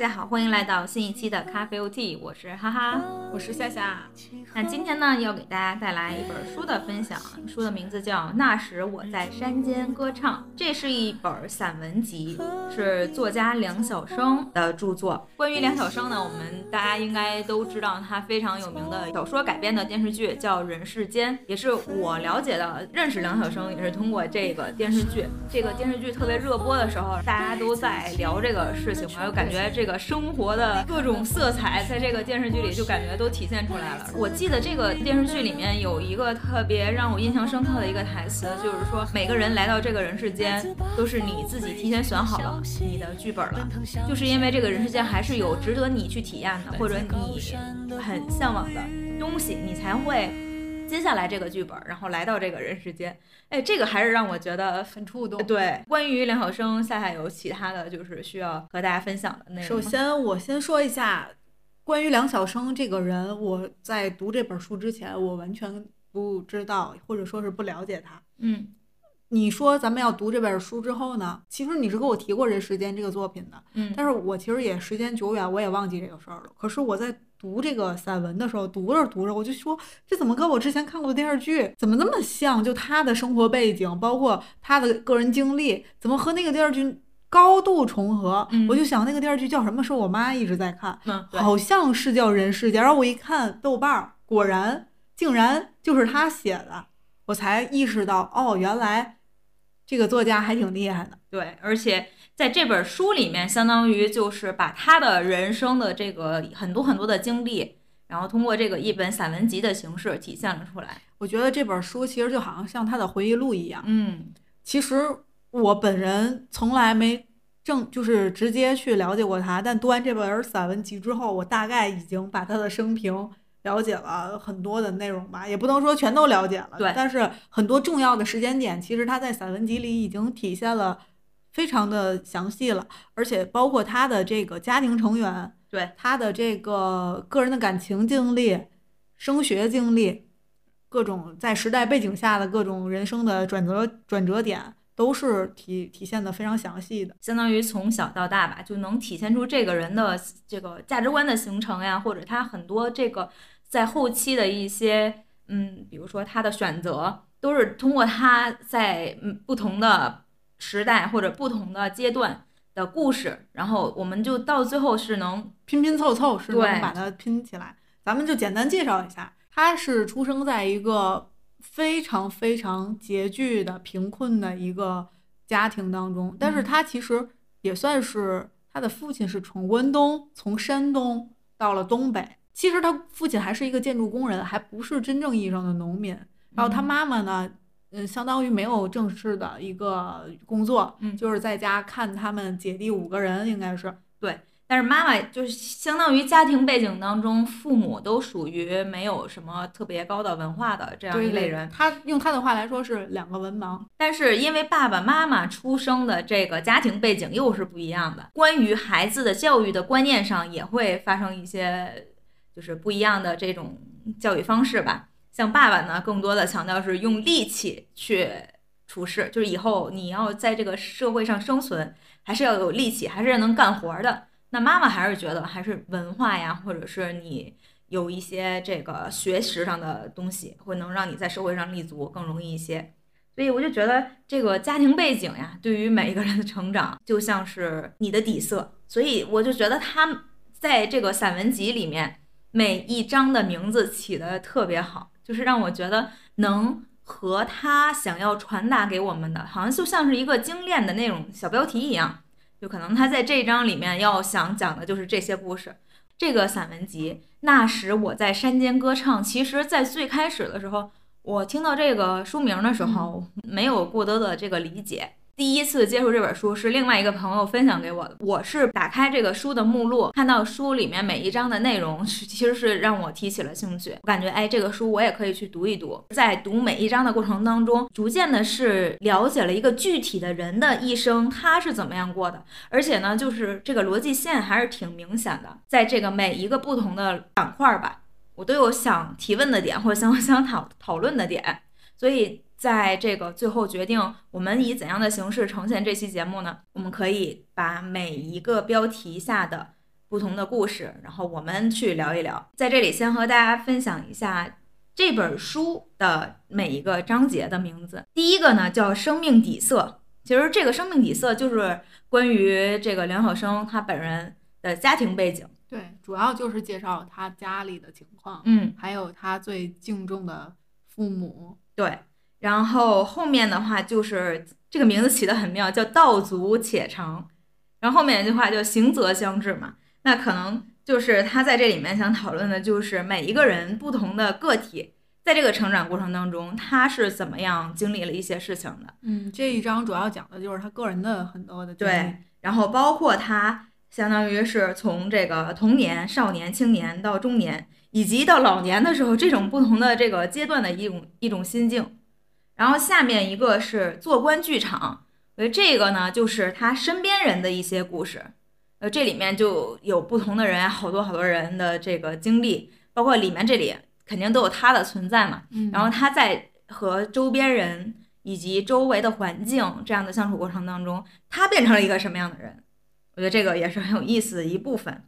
大家好，欢迎来到新一期的咖啡 OT，我是哈哈，我是夏夏。那今天呢，要给大家带来一本书的分享，书的名字叫《那时我在山间歌唱》，这是一本散文集，是作家梁晓声的著作。关于梁晓声呢，我们大家应该都知道，他非常有名的小说改编的电视剧叫《人世间》，也是我了解的，认识梁晓声也是通过这个电视剧。这个电视剧特别热播的时候，大家都在聊这个事情嘛，就感觉。这个生活的各种色彩，在这个电视剧里就感觉都体现出来了。我记得这个电视剧里面有一个特别让我印象深刻的一个台词，就是说每个人来到这个人世间，都是你自己提前选好了你的剧本了，就是因为这个人世间还是有值得你去体验的，或者你很向往的东西，你才会。接下来这个剧本，然后来到这个人世间，哎，这个还是让我觉得很触动。对，关于梁晓声，夏夏有其他的就是需要和大家分享的内容。首先，我先说一下关于梁晓声这个人，我在读这本书之前，我完全不知道，或者说是不了解他。嗯，你说咱们要读这本书之后呢，其实你是跟我提过《人世间》这个作品的。嗯，但是我其实也时间久远，我也忘记这个事儿了。可是我在。读这个散文的时候，读着读着，我就说这怎么跟我之前看过的电视剧怎么那么像？就他的生活背景，包括他的个人经历，怎么和那个电视剧高度重合？我就想那个电视剧叫什么？是我妈一直在看，好像是叫《人世间》。然后我一看豆瓣儿，果然竟然就是他写的，我才意识到哦，原来这个作家还挺厉害的。对，而且。在这本书里面，相当于就是把他的人生的这个很多很多的经历，然后通过这个一本散文集的形式体现了出来。我觉得这本书其实就好像像他的回忆录一样。嗯，其实我本人从来没正就是直接去了解过他，但读完这本散文集之后，我大概已经把他的生平了解了很多的内容吧，也不能说全都了解了。对，但是很多重要的时间点，其实他在散文集里已经体现了。非常的详细了，而且包括他的这个家庭成员，对他的这个个人的感情经历、升学经历，各种在时代背景下的各种人生的转折转折点，都是体体现的非常详细的。相当于从小到大吧，就能体现出这个人的这个价值观的形成呀，或者他很多这个在后期的一些，嗯，比如说他的选择，都是通过他在嗯不同的。时代或者不同的阶段的故事，然后我们就到最后是能拼拼凑凑，是能把它拼起来。咱们就简单介绍一下，他是出生在一个非常非常拮据的贫困的一个家庭当中，但是他其实也算是他的父亲是从关东从山东到了东北，其实他父亲还是一个建筑工人，还不是真正意义上的农民。然后他妈妈呢？嗯，相当于没有正式的一个工作，嗯，就是在家看他们姐弟五个人，应该是对。但是妈妈就是相当于家庭背景当中，父母都属于没有什么特别高的文化的这样一类人。他用他的话来说是两个文盲。但是因为爸爸妈妈出生的这个家庭背景又是不一样的，关于孩子的教育的观念上也会发生一些就是不一样的这种教育方式吧。像爸爸呢，更多的强调是用力气去处事，就是以后你要在这个社会上生存，还是要有力气，还是要能干活的。那妈妈还是觉得还是文化呀，或者是你有一些这个学识上的东西，会能让你在社会上立足更容易一些。所以我就觉得这个家庭背景呀，对于每一个人的成长就像是你的底色。所以我就觉得他在这个散文集里面每一章的名字起的特别好。就是让我觉得能和他想要传达给我们的，好像就像是一个精炼的那种小标题一样。就可能他在这章里面要想讲的就是这些故事。这个散文集，那时我在山间歌唱。其实，在最开始的时候，我听到这个书名的时候，没有过多的这个理解。第一次接触这本书是另外一个朋友分享给我的。我是打开这个书的目录，看到书里面每一章的内容，其实是让我提起了兴趣。我感觉，哎，这个书我也可以去读一读。在读每一章的过程当中，逐渐的是了解了一个具体的人的一生，他是怎么样过的。而且呢，就是这个逻辑线还是挺明显的，在这个每一个不同的板块吧，我都有想提问的点或者想想讨讨论的点，所以。在这个最后决定我们以怎样的形式呈现这期节目呢？我们可以把每一个标题下的不同的故事，然后我们去聊一聊。在这里先和大家分享一下这本书的每一个章节的名字。第一个呢叫“生命底色”，其实这个“生命底色”就是关于这个梁晓声他本人的家庭背景。对，主要就是介绍他家里的情况，嗯，还有他最敬重的父母。对。然后后面的话就是这个名字起的很妙，叫“道阻且长”，然后后面一句话就“行则相至”嘛。那可能就是他在这里面想讨论的，就是每一个人不同的个体，在这个成长过程当中，他是怎么样经历了一些事情的。嗯，这一章主要讲的就是他个人的很多的。对，然后包括他相当于是从这个童年、少年、青年到中年，以及到老年的时候，这种不同的这个阶段的一种一种心境。然后下面一个是做官剧场，我觉得这个呢就是他身边人的一些故事，呃，这里面就有不同的人，好多好多人的这个经历，包括里面这里肯定都有他的存在嘛。嗯，然后他在和周边人以及周围的环境这样的相处过程当中，他变成了一个什么样的人？我觉得这个也是很有意思的一部分。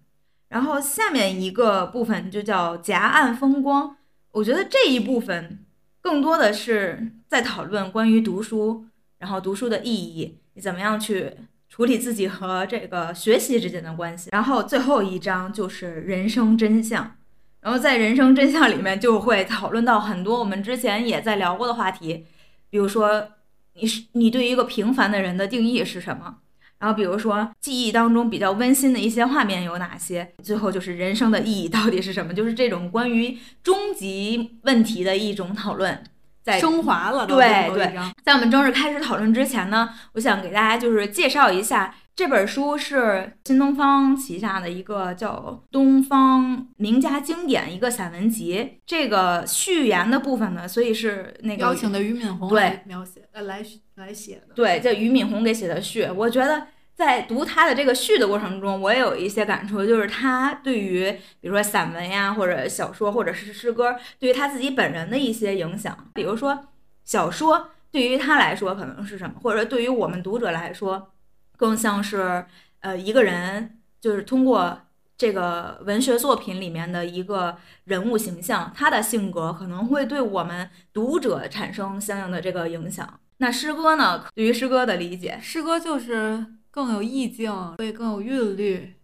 然后下面一个部分就叫夹岸风光，我觉得这一部分。更多的是在讨论关于读书，然后读书的意义，你怎么样去处理自己和这个学习之间的关系。然后最后一章就是人生真相，然后在人生真相里面就会讨论到很多我们之前也在聊过的话题，比如说你是你对一个平凡的人的定义是什么？然后比如说记忆当中比较温馨的一些画面有哪些？最后就是人生的意义到底是什么？就是这种关于终极问题的一种讨论，在升华了。对对，在我们正式开始讨论之前呢，我想给大家就是介绍一下这本书是新东方旗下的一个叫《东方名家经典》一个散文集。这个序言的部分呢，所以是那个邀请的俞敏洪对描写呃来来写的。对，叫俞敏洪给写的序，我觉得。在读他的这个序的过程中，我也有一些感触，就是他对于比如说散文呀，或者小说，或者是诗歌，对于他自己本人的一些影响。比如说小说对于他来说可能是什么，或者说对于我们读者来说，更像是呃一个人，就是通过这个文学作品里面的一个人物形象，他的性格可能会对我们读者产生相应的这个影响。那诗歌呢？对于诗歌的理解，诗歌就是。更有意境，会更有韵律。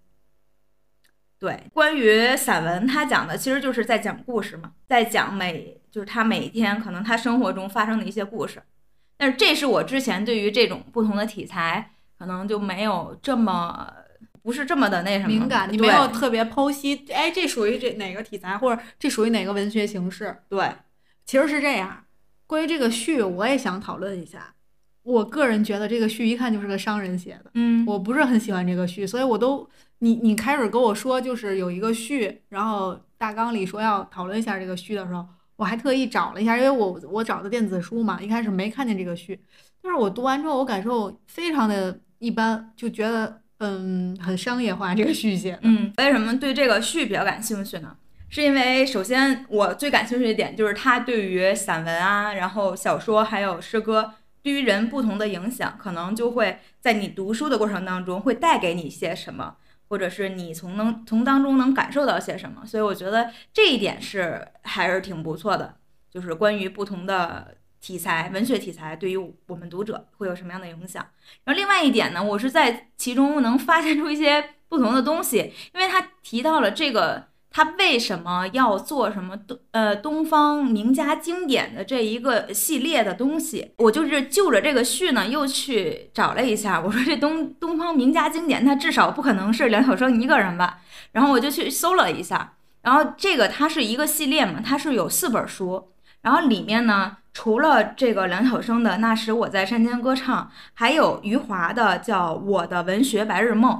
对，关于散文，他讲的其实就是在讲故事嘛，在讲每就是他每一天可能他生活中发生的一些故事。但是这是我之前对于这种不同的题材，可能就没有这么不是这么的那什么敏感，你没有特别剖析，哎，这属于这哪个题材，或者这属于哪个文学形式？对，其实是这样。关于这个序，我也想讨论一下。我个人觉得这个序一看就是个商人写的，嗯，我不是很喜欢这个序，所以我都你你开始跟我说就是有一个序，然后大纲里说要讨论一下这个序的时候，我还特意找了一下，因为我我找的电子书嘛，一开始没看见这个序，但是我读完之后我感受非常的一般，就觉得嗯很商业化这个序写的，嗯，为什么对这个序比较感兴趣呢？是因为首先我最感兴趣的点就是它对于散文啊，然后小说还有诗歌。对于人不同的影响，可能就会在你读书的过程当中会带给你一些什么，或者是你从能从当中能感受到些什么。所以我觉得这一点是还是挺不错的，就是关于不同的题材、文学题材对于我们读者会有什么样的影响。然后另外一点呢，我是在其中能发现出一些不同的东西，因为他提到了这个。他为什么要做什么东呃东方名家经典的这一个系列的东西？我就是就着这个序呢，又去找了一下。我说这东东方名家经典，它至少不可能是梁晓声一个人吧？然后我就去搜了一下，然后这个它是一个系列嘛，它是有四本书，然后里面呢，除了这个梁晓声的《那时我在山间歌唱》，还有余华的叫《我的文学白日梦》，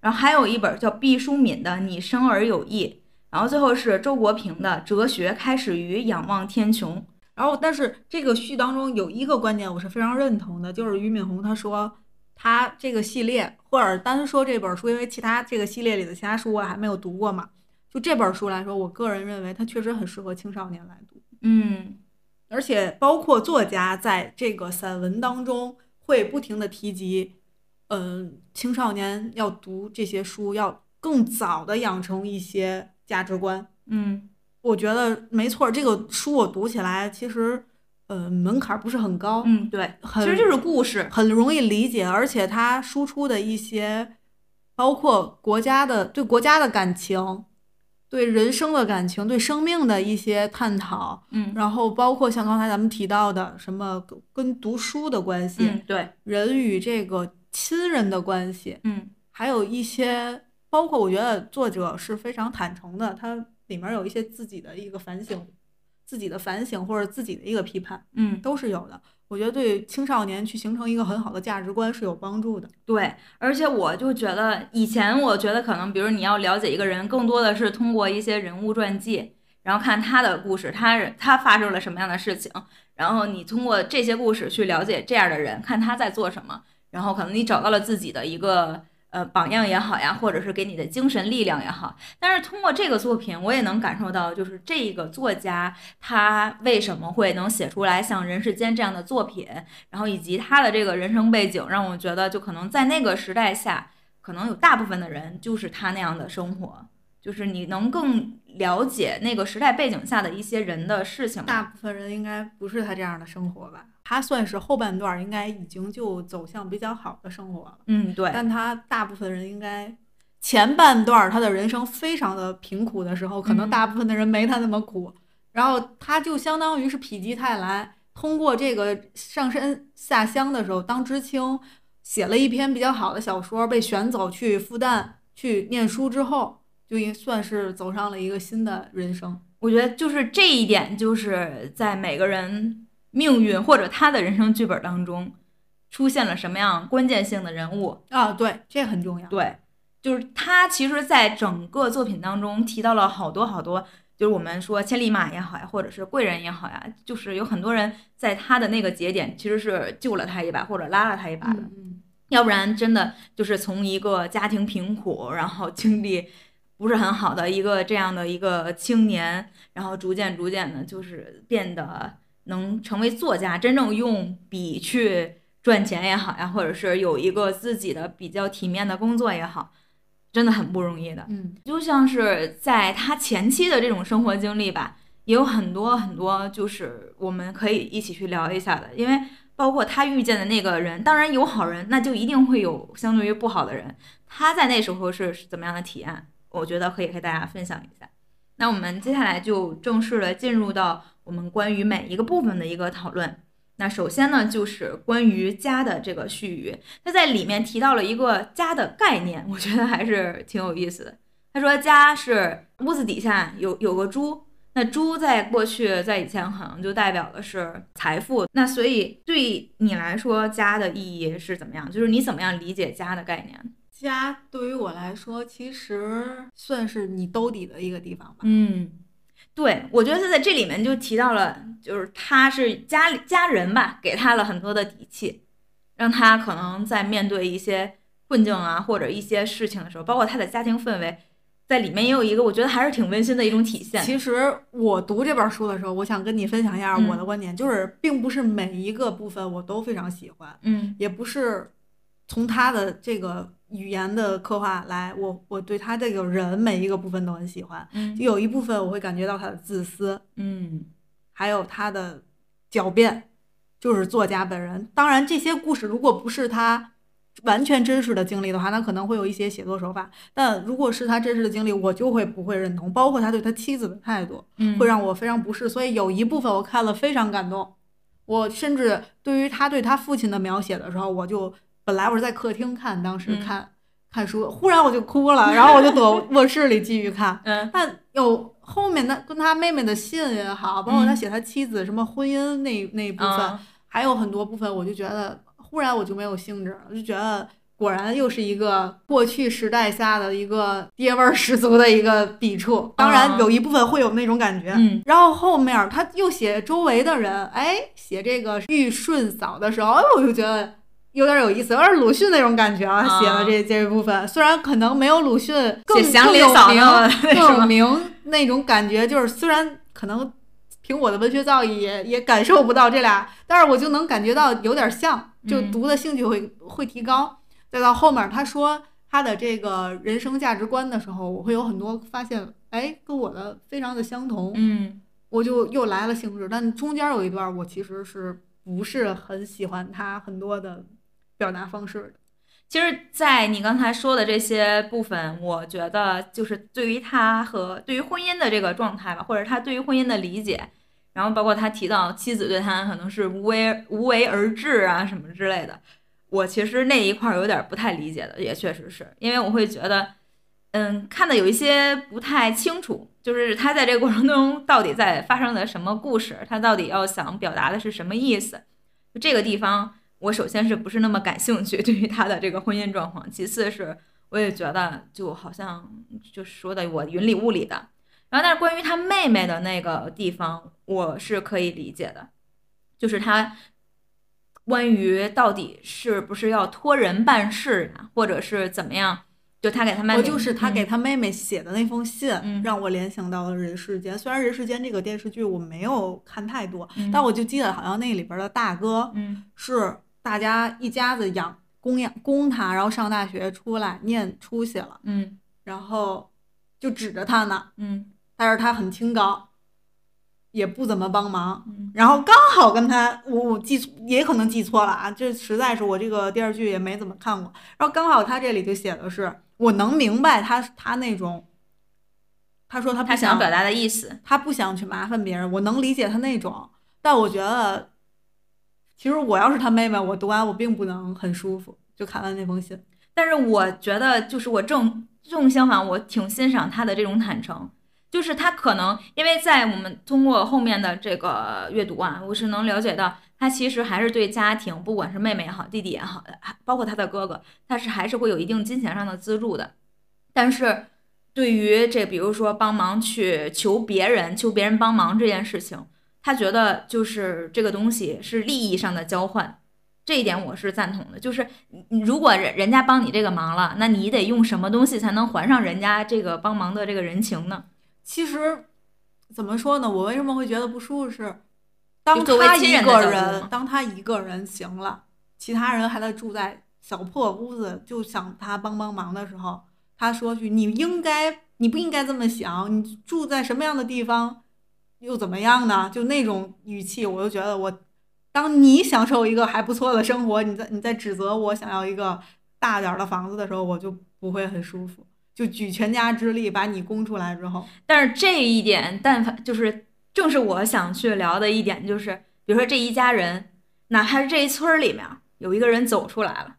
然后还有一本叫毕淑敏的《你生而有意》。然后最后是周国平的哲学开始于仰望天穹。然后，但是这个序当中有一个观点我是非常认同的，就是俞敏洪他说他这个系列，或者单说这本书，因为其他这个系列里的其他书我还没有读过嘛。就这本书来说，我个人认为它确实很适合青少年来读。嗯，而且包括作家在这个散文当中会不停的提及，嗯，青少年要读这些书，要更早的养成一些价值观。嗯。我觉得没错，这个书我读起来其实，呃，门槛不是很高，嗯，对，很其实就是故事。很容易理解，而且它输出的一些，包括国家的对国家的感情，对人生的感情，对生命的一些探讨，嗯。然后包括像刚才咱们提到的什么跟跟读书的关系，嗯，对，人与这个亲人的关系，嗯。还有一些，包括我觉得作者是非常坦诚的，他里面有一些自己的一个反省，自己的反省或者自己的一个批判，嗯，都是有的。我觉得对青少年去形成一个很好的价值观是有帮助的。对，而且我就觉得，以前我觉得可能，比如你要了解一个人，更多的是通过一些人物传记，然后看他的故事，他是他发生了什么样的事情，然后你通过这些故事去了解这样的人，看他在做什么，然后可能你找到了自己的一个呃榜样也好呀，或者是给你的精神力量也好。但是通过这个作品，我也能感受到，就是这个作家他为什么会能写出来像《人世间》这样的作品，然后以及他的这个人生背景，让我觉得就可能在那个时代下，可能有大部分的人就是他那样的生活，就是你能更了解那个时代背景下的一些人的事情。大部分人应该不是他这样的生活吧？他算是后半段应该已经就走向比较好的生活了，嗯，对，但他大部分人应该前半段他的人生非常的贫苦的时候，可能嗯大部分的人没他那么苦，然后他就相当于是否极泰来，通过这个上山下乡的时候，当知青写了一篇比较好的小说，被选走去复旦去念书之后，就也算是走上了一个新的人生。我觉得就是这一点，就是在每个人命运或者他的人生剧本当中，出现了什么样关键性的人物，啊，对，这很重要。对，就是他其实在整个作品当中提到了好多好多，就是我们说千里马也好呀，或者是贵人也好呀，就是有很多人在他的那个节点其实是救了他一把，或者拉了他一把的。嗯嗯，要不然真的就是从一个家庭贫苦，然后经历不是很好的一个这样的一个青年，然后逐渐逐渐的，就是变得能成为作家，真正用笔去赚钱也好呀，或者是有一个自己的比较体面的工作也好，真的很不容易的。嗯，就像是在他前期的这种生活经历吧，也有很多很多，就是我们可以一起去聊一下的。因为包括他遇见的那个人，当然有好人，那就一定会有相对于不好的人。他在那时候是是怎么样的体验？我觉得可以和大家分享一下。那我们接下来就正式的进入到我们关于每一个部分的一个讨论。那首先呢，就是关于家的这个序语，他在里面提到了一个家的概念，我觉得还是挺有意思的。他说家是屋子底下有有个猪，那猪在过去在以前可能就代表的是财富，那所以对你来说家的意义是怎么样？就是你怎么样理解家的概念？家对于我来说，其实算是你兜底的一个地方吧。嗯，对，我觉得他在这里面就提到了，就是他是家里家人吧，给他了很多的底气，让他可能在面对一些困境啊或者一些事情的时候，包括他的家庭氛围，在里面也有一个我觉得还是挺温馨的一种体现。其实我读这本书的时候，我想跟你分享一下嗯我的观点，就是并不是每一个部分我都非常喜欢，嗯也不是从他的这个语言的刻画来，我我对他这个人每一个部分都很喜欢。嗯就有一部分我会感觉到他的自私，嗯还有他的狡辩，就是作家本人。当然，这些故事如果不是他完全真实的经历的话，那可能会有一些写作手法。但如果是他真实的经历，我就会不会认同，包括他对他妻子的态度，嗯，会让我非常不适。所以有一部分我看了非常感动，我甚至对于他对他父亲的描写的时候，我就本来我是在客厅看，当时嗯看、看书，忽然我就哭了，然后我就躲 卧室里继续看。嗯但有后面的跟他妹妹的信也好，包括他嗯写他妻子什么婚姻那那一部分，啊还有很多部分，我就觉得忽然我就没有兴致了，我就觉得果然又是一个过去时代下的一个爹味儿十足的一个笔触。当然啊有一部分会有那种感觉。嗯然后后面他又写周围的人，哎，写这个玉顺嫂的时候，哎，我就觉得有点有意思，有点鲁迅那种感觉啊。啊写了这这一部分，虽然可能没有鲁迅更更有名 有？名那种感觉，就是虽然可能凭我的文学造诣也也感受不到这俩，但是我就能感觉到有点像，就嗯读的兴趣会、会提高。再到后面他说他的这个人生价值观的时候，我会有很多发现，哎，跟我的非常的相同，嗯我就又来了兴致。但中间有一段我其实是不是很喜欢他很多的表达方式的。其实，在你刚才说的这些部分，我觉得就是对于他和对于婚姻的这个状态吧，或者他对于婚姻的理解，然后包括他提到妻子对他可能是无为无为而治啊什么之类的，我其实那一块有点不太理解的，也确实是因为我会觉得，嗯，看的有一些不太清楚，就是他在这个过程中到底在发生的什么故事，他到底要想表达的是什么意思，就这个地方。我首先是不是那么感兴趣 对于他的这个婚姻状况，其次是我也觉得就好像就说的我云里雾里的。然后，但是关于他妹妹的那个地方，我是可以理解的，就是他关于到底是不是要托人办事呀，或者是怎么样，就他给他妹妹，我就是他给嗯他妹妹写的那封信，嗯让我联想到了《人世间》。虽然《人世间》这个电视剧我没有看太多，嗯但我就记得好像那里边的大哥嗯是大家一家子养供养供他，然后上大学出来念出息了，嗯然后就指着他呢，嗯但是他很清高，也不怎么帮忙。嗯然后刚好跟他，我我记错也可能记错了啊，这实在是我这个电视剧也没怎么看过。然后刚好他这里就写的是，我能明白他他那种，他说他不他想表达的意思，他不想去麻烦别人，我能理解他那种，但我觉得，其实我要是他妹妹，我读完我并不能很舒服，就看完那封信。但是我觉得，就是我正正相反，我挺欣赏他的这种坦诚。就是他可能，因为在我们通过后面的这个阅读啊，我是能了解到，他其实还是对家庭，不管是妹妹也好，弟弟也好，还包括他的哥哥，他是还是会有一定金钱上的资助的。但是对于这，比如说帮忙去求别人、求别人帮忙这件事情，他觉得就是这个东西是利益上的交换。这一点我是赞同的，就是你如果人人家帮你这个忙了，那你得用什么东西才能还上人家这个帮忙的这个人情呢？其实怎么说呢？我为什么会觉得不舒服是，当他一个人，当他一个人行了，其他人还在住在小破屋子，就想他帮帮忙的时候，他说句：“你应该，你不应该这么想，你住在什么样的地方，又怎么样呢？”就那种语气，我就觉得我，当你享受一个还不错的生活，你在你在指责我想要一个大点儿的房子的时候，我就不会很舒服。就举全家之力把你供出来之后，但是这一点，但凡就是正是我想去聊的一点，就是比如说这一家人，哪怕是这一村儿里面有一个人走出来了，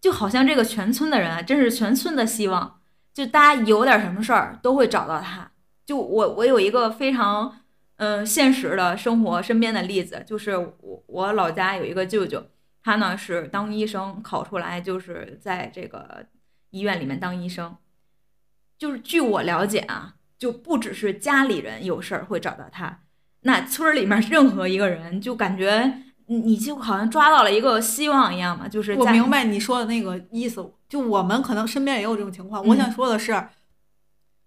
就好像这个全村的人，真是全村的希望，就大家有点什么事儿都会找到他。就我我有一个非常嗯、呃现实的生活身边的例子，就是我我老家有一个舅舅，他呢是当医生，考出来就是在这个医院里面当医生。就是据我了解啊，就不只是家里人有事儿会找到他，那村儿里面任何一个人，就感觉你你就好像抓到了一个希望一样嘛，就是我明白你说的那个意思，就我们可能身边也有这种情况。嗯我想说的是，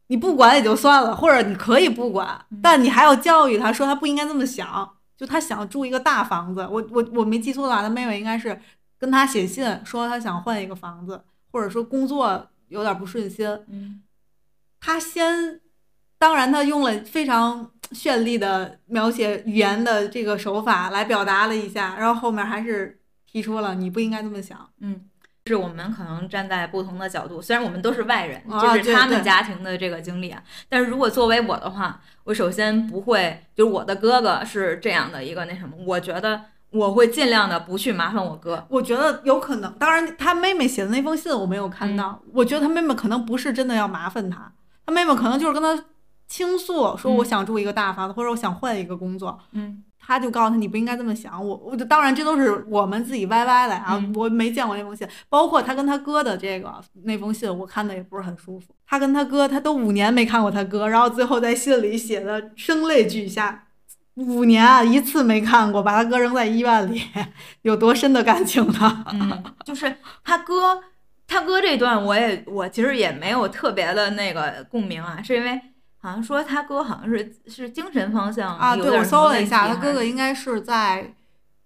你不管也就算了，或者你可以不管，嗯但你还要教育他说他不应该这么想。就他想住一个大房子，我我我没记错的话，他妹妹应该是跟他写信说他想换一个房子，或者说工作有点不顺心。嗯他先，当然他用了非常绚丽的描写语言的这个手法来表达了一下，然后后面还是提出了你不应该这么想。嗯。是我们可能站在不同的角度，虽然我们都是外人，啊就是他们家庭的这个经历啊。但是如果作为我的话，我首先不会，就是我的哥哥是这样的一个那什么，我觉得我会尽量的不去麻烦我哥。我觉得有可能，当然他妹妹写的那封信我没有看到，我觉得他妹妹可能不是真的要麻烦他，他妹妹可能就是跟他倾诉，说我嗯想住一个大房子，或者我想换一个工作。嗯他就告诉他你不应该这么想，我我就当然这都是我们自己歪歪的啊，嗯我没见过那封信，包括他跟他哥的这个那封信，我看的也不是很舒服。他跟他哥，他都五年没看过他哥，然后最后在信里写的声泪俱下，五年啊一次没看过，把他哥扔在医院里，有多深的感情呢？嗯，就是他哥，他哥这段我也我其实也没有特别的那个共鸣啊，是因为好像说他哥好像是是精神方向啊，对我搜了一下，他哥哥应该是在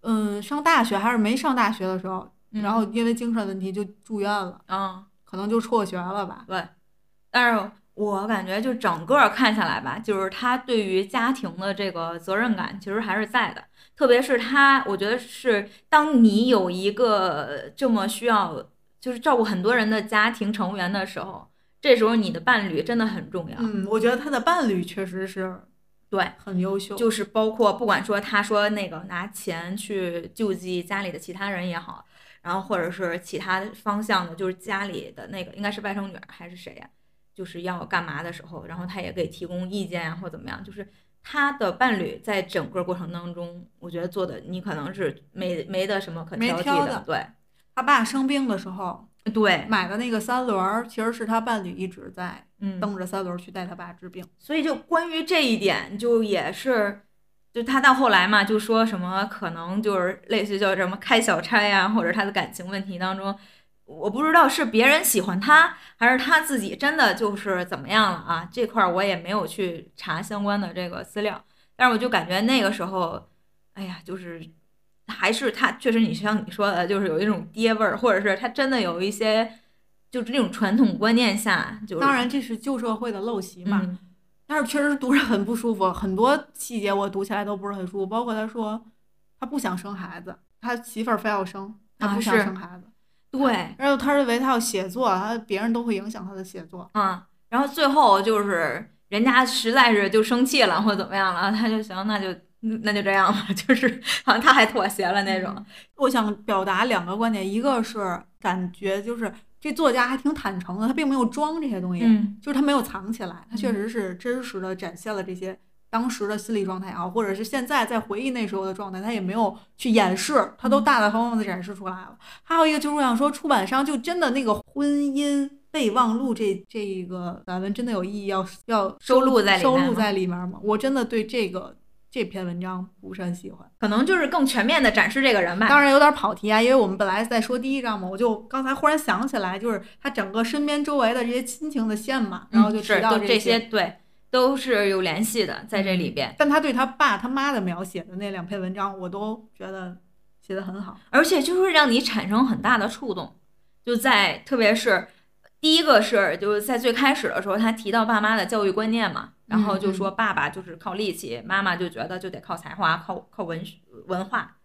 嗯上大学还是没上大学的时候，然后因为精神问题就住院了，嗯可能就辍学了吧。对，但是我感觉就整个看下来吧，就是他对于家庭的这个责任感其实还是在的，特别是他，我觉得是当你有一个这么需要就是照顾很多人的家庭成员的时候，这时候你的伴侣真的很重要。嗯，我觉得他的伴侣确实是对，很优秀，就是包括不管说他说那个拿钱去救济家里的其他人也好，然后或者是其他方向的，就是家里的那个应该是外甥女儿还是谁呀、就是要干嘛的时候，然后他也给提供意见啊、或怎么样，就是他的伴侣在整个过程当中，我觉得做的你可能是没没得什么可挑剔的，的对。他爸生病的时候对，买的那个三轮儿，其实是他伴侣一直在嗯，蹬着三轮儿去带他爸治病。所以就关于这一点，就也是，就他到后来嘛，就说什么可能就是类似于叫什么开小差呀，或者他的感情问题当中，我不知道是别人喜欢他，还是他自己真的就是怎么样了啊？这块儿我也没有去查相关的这个资料，但是我就感觉那个时候，哎呀，就是还是他确实你像你说的，就是有一种爹味儿，或者是他真的有一些。就是那种传统观念下，就是当然，这是旧社会的陋习嘛。嗯但是确实读着很不舒服，很多细节我读起来都不是很舒服。包括他说他不想生孩子，他媳妇儿非要生，他啊不想生孩子。对，然后他认为他要写作，他别人都会影响他的写作。嗯，然后最后就是人家实在是就生气了或者怎么样了，他就行，那就嗯那就这样吧，就是好像他还妥协了那种。我想表达两个观点，一个是感觉就是这作家还挺坦诚的，他并没有装这些东西，嗯就是他没有藏起来，他确嗯实是真实的展现了这些当时的心理状态也好，或者是现在在回忆那时候的状态，他也没有去掩饰，他都嗯大大方方的展示出来了。还有一个就是我想说，出版商就真的那个婚姻。备忘录这这个散文真的有意义要要收录在收录在里面吗？我真的对这个这篇文章不是很喜欢。可能就是更全面的展示这个人吧。当然有点跑题啊，因为我们本来在说第一章嘛，我就刚才忽然想起来，就是他整个身边周围的这些亲情的线嘛，然后就嗯是提到就这些。些，对，都是有联系的，在这里边。但他对他爸他妈的描写的那两篇文章，我都觉得写的很好。而且就是让你产生很大的触动，就在特别是第一个是就是在最开始的时候，他提到爸妈的教育观念嘛，然后就说爸爸就是靠力气，妈妈就觉得就得靠才华，靠靠文学文化。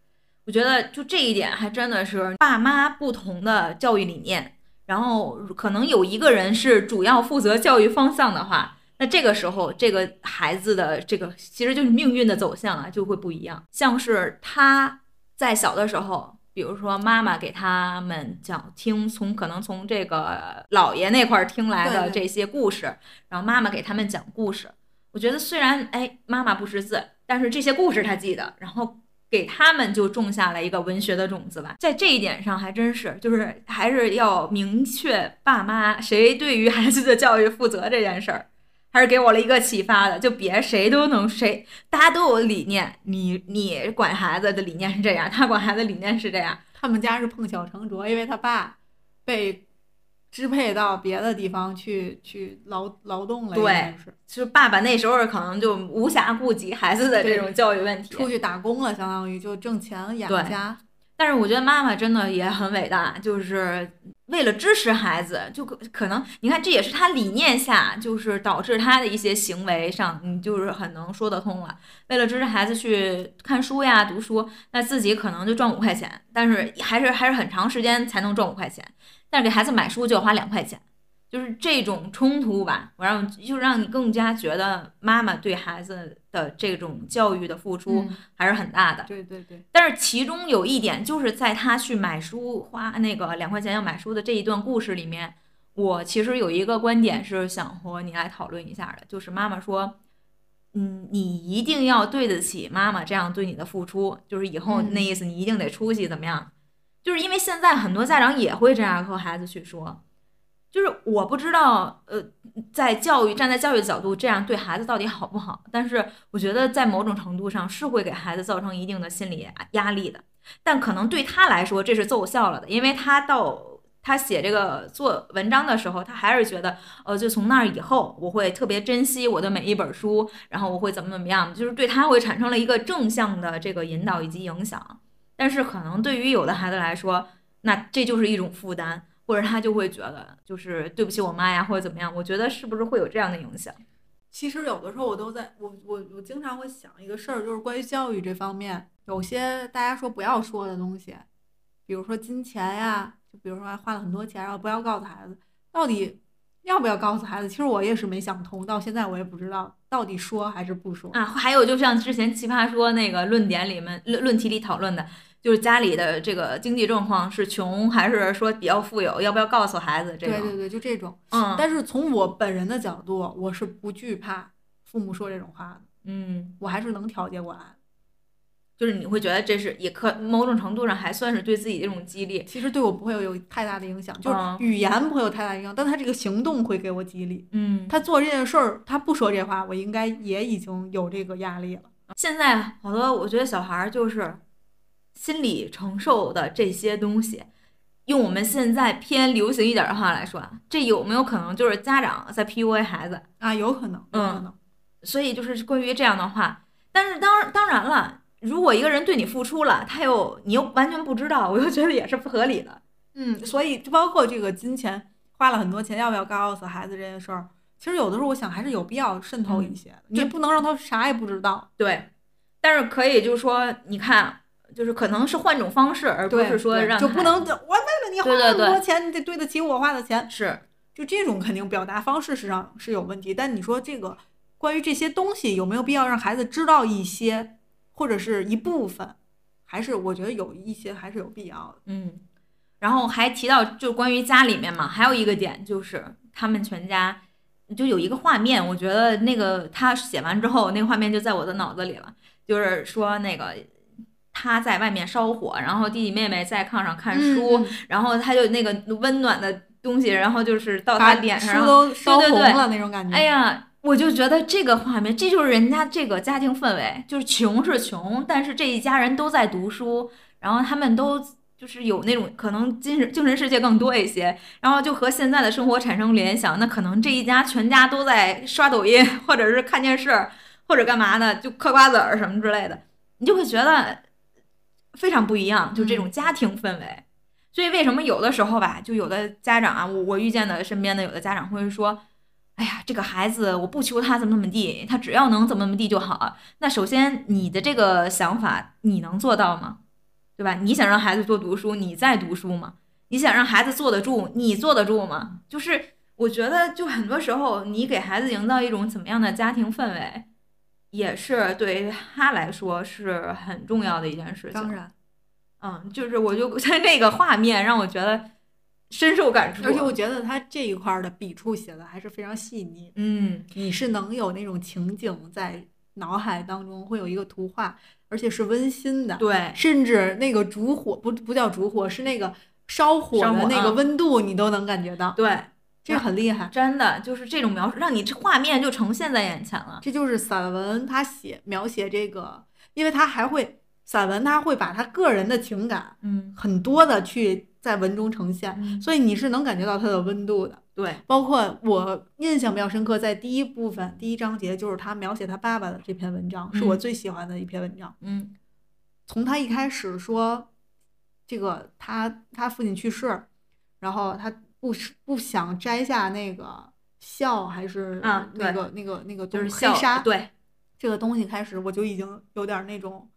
我觉得就这一点还真的是爸妈不同的教育理念，然后可能有一个人是主要负责教育方向的话，那这个时候这个孩子的这个其实就是命运的走向啊就会不一样。像是他在小的时候，比如说妈妈给他们讲听从可能从这个姥爷那块儿听来的这些故事，然后妈妈给他们讲故事。我觉得虽然哎妈妈不识字，但是这些故事他记得，然后给他们就种下了一个文学的种子吧。在这一点上还真是，就是还是要明确爸妈谁对于孩子的教育负责这件事儿。还是给我了一个启发的，就别谁都能谁，大家都有理念，你你管孩子的理念是这样，他管孩子的理念是这样，他们家是碰巧成拙，因为他爸被支配到别的地方去去劳劳动了，对是就是爸爸那时候可能就无暇顾及孩子的这种教育问题，出去打工了，相当于就挣钱养对家。但是我觉得妈妈真的也很伟大，就是为了支持孩子，就可可能你看这也是他理念下，就是导致他的一些行为上，你就是很能说得通了。为了支持孩子去看书呀、读书，那自己可能就赚五块钱，但是还是还是很长时间才能赚五块钱，但是给孩子买书就要花两块钱。就是这种冲突吧，我让就让你更加觉得妈妈对孩子的这种教育的付出嗯，还是很大的。对对对，但是其中有一点，就是在他去买书花那个两块钱要买书的这一段故事里面，我其实有一个观点是想和你来讨论一下的，就是妈妈说，嗯，你一定要对得起妈妈这样对你的付出，就是以后嗯那意思你一定得出息怎么样？就是因为现在很多家长也会这样和孩子去说，就是我不知道，呃，在教育站在教育的角度，这样对孩子到底好不好？但是我觉得在某种程度上是会给孩子造成一定的心理压力的。但可能对他来说这是奏效了的，因为他到他写这个做文章的时候，他还是觉得，呃，就从那儿以后，我会特别珍惜我的每一本书，然后我会怎么怎么样，就是对他会产生了一个正向的这个引导以及影响。但是可能对于有的孩子来说，那这就是一种负担，或者他就会觉得就是对不起我妈呀，或者怎么样。我觉得是不是会有这样的影响？其实有的时候我都在，我我我经常会想一个事儿，就是关于教育这方面，有些大家说不要说的东西，比如说金钱呀。就比如说，还花了很多钱，然后不要告诉孩子，到底要不要告诉孩子？其实我也是没想通，到现在我也不知道到底说还是不说啊。还有，就像之前奇葩说那个论点里面论论题里讨论的，就是家里的这个经济状况是穷还是说比较富有，要不要告诉孩子？这种对对对，就这种。嗯。但是从我本人的角度，我是不惧怕父母说这种话的。嗯，我还是能调节过来。就是你会觉得这是也可某种程度上还算是对自己的一种激励，其实对我不会有太大的影响，就是语言不会有太大影响，但他这个行动会给我激励。嗯，他做这件事儿，他不说这话，我应该也已经有这个压力了。现在好多我觉得小孩儿就是心理承受的这些东西，用我们现在偏流行一点的话来说，这有没有可能就是家长在 PUA 孩子啊？有可能，有可能。所以就是关于这样的话，但是当当然了。如果一个人对你付出了，他又你又完全不知道，我又觉得也是不合理的。嗯，所以就包括这个金钱花了很多钱，要不要告诉孩子这些事儿？其实有的时候我想还是有必要渗透一些，你不能让他啥也不知道。对，但是可以就是说，你看，就是可能是换种方式，而不是说让就不能我为了你花那么多钱，你得对得起我花的钱。是，就这种肯定表达方式实际上是有问题。但你说这个关于这些东西有没有必要让孩子知道一些？或者是一部分，还是我觉得有一些还是有必要的。嗯，然后还提到就关于家里面嘛，还有一个点就是他们全家就有一个画面，我觉得那个他写完之后，那个画面就在我的脑子里了，就是说那个他在外面烧火，然后弟弟妹妹在炕上看书，然后他就那个温暖的东西，然后就是到他脸上，烧红了那种感觉。哎呀。我就觉得这个画面，这就是人家这个家庭氛围，就是穷是穷，但是这一家人都在读书，然后他们都就是有那种可能精神精神世界更多一些，然后就和现在的生活产生联想，那可能这一家全家都在刷抖音，或者是看电视，或者干嘛呢，就嗑瓜子儿什么之类的，你就会觉得非常不一样，就这种家庭氛围。所以为什么有的时候吧，就有的家长啊，我我遇见的身边的有的家长会说。哎呀，这个孩子，我不求他怎么怎么地，他只要能怎么怎么地就好。那首先，你的这个想法，你能做到吗？对吧？你想让孩子多读书，你在读书吗？你想让孩子坐得住，你坐得住吗？就是我觉得，就很多时候，你给孩子营造一种怎么样的家庭氛围，也是对于他来说是很重要的一件事情。当然，嗯，就是我就 在那个画面让我觉得。深受感触，而且我觉得他这一块的笔触写的还是非常细腻。嗯，你是能有那种情景在脑海当中会有一个图画，而且是温馨的。对，甚至那个烛火不不叫烛火，是那个烧火的那个温度，你都能感觉到。对，这很厉害，真的就是这种描述，让你这画面就呈现在眼前了。这就是散文，他写描写这个，因为他还会散文，他会把他个人的情感，嗯，很多的去。在文中呈现，所以你是能感觉到它的温度的。对，包括我印象比较深刻，在第一部分第一章节，就是他描写他爸爸的这篇文章，是我最喜欢的一篇文章。嗯，从他一开始说，这个他他父亲去世，然后他不不想摘下那个笑还是那个那个那个就是黑纱，对这个东西开始，我就已经有点那种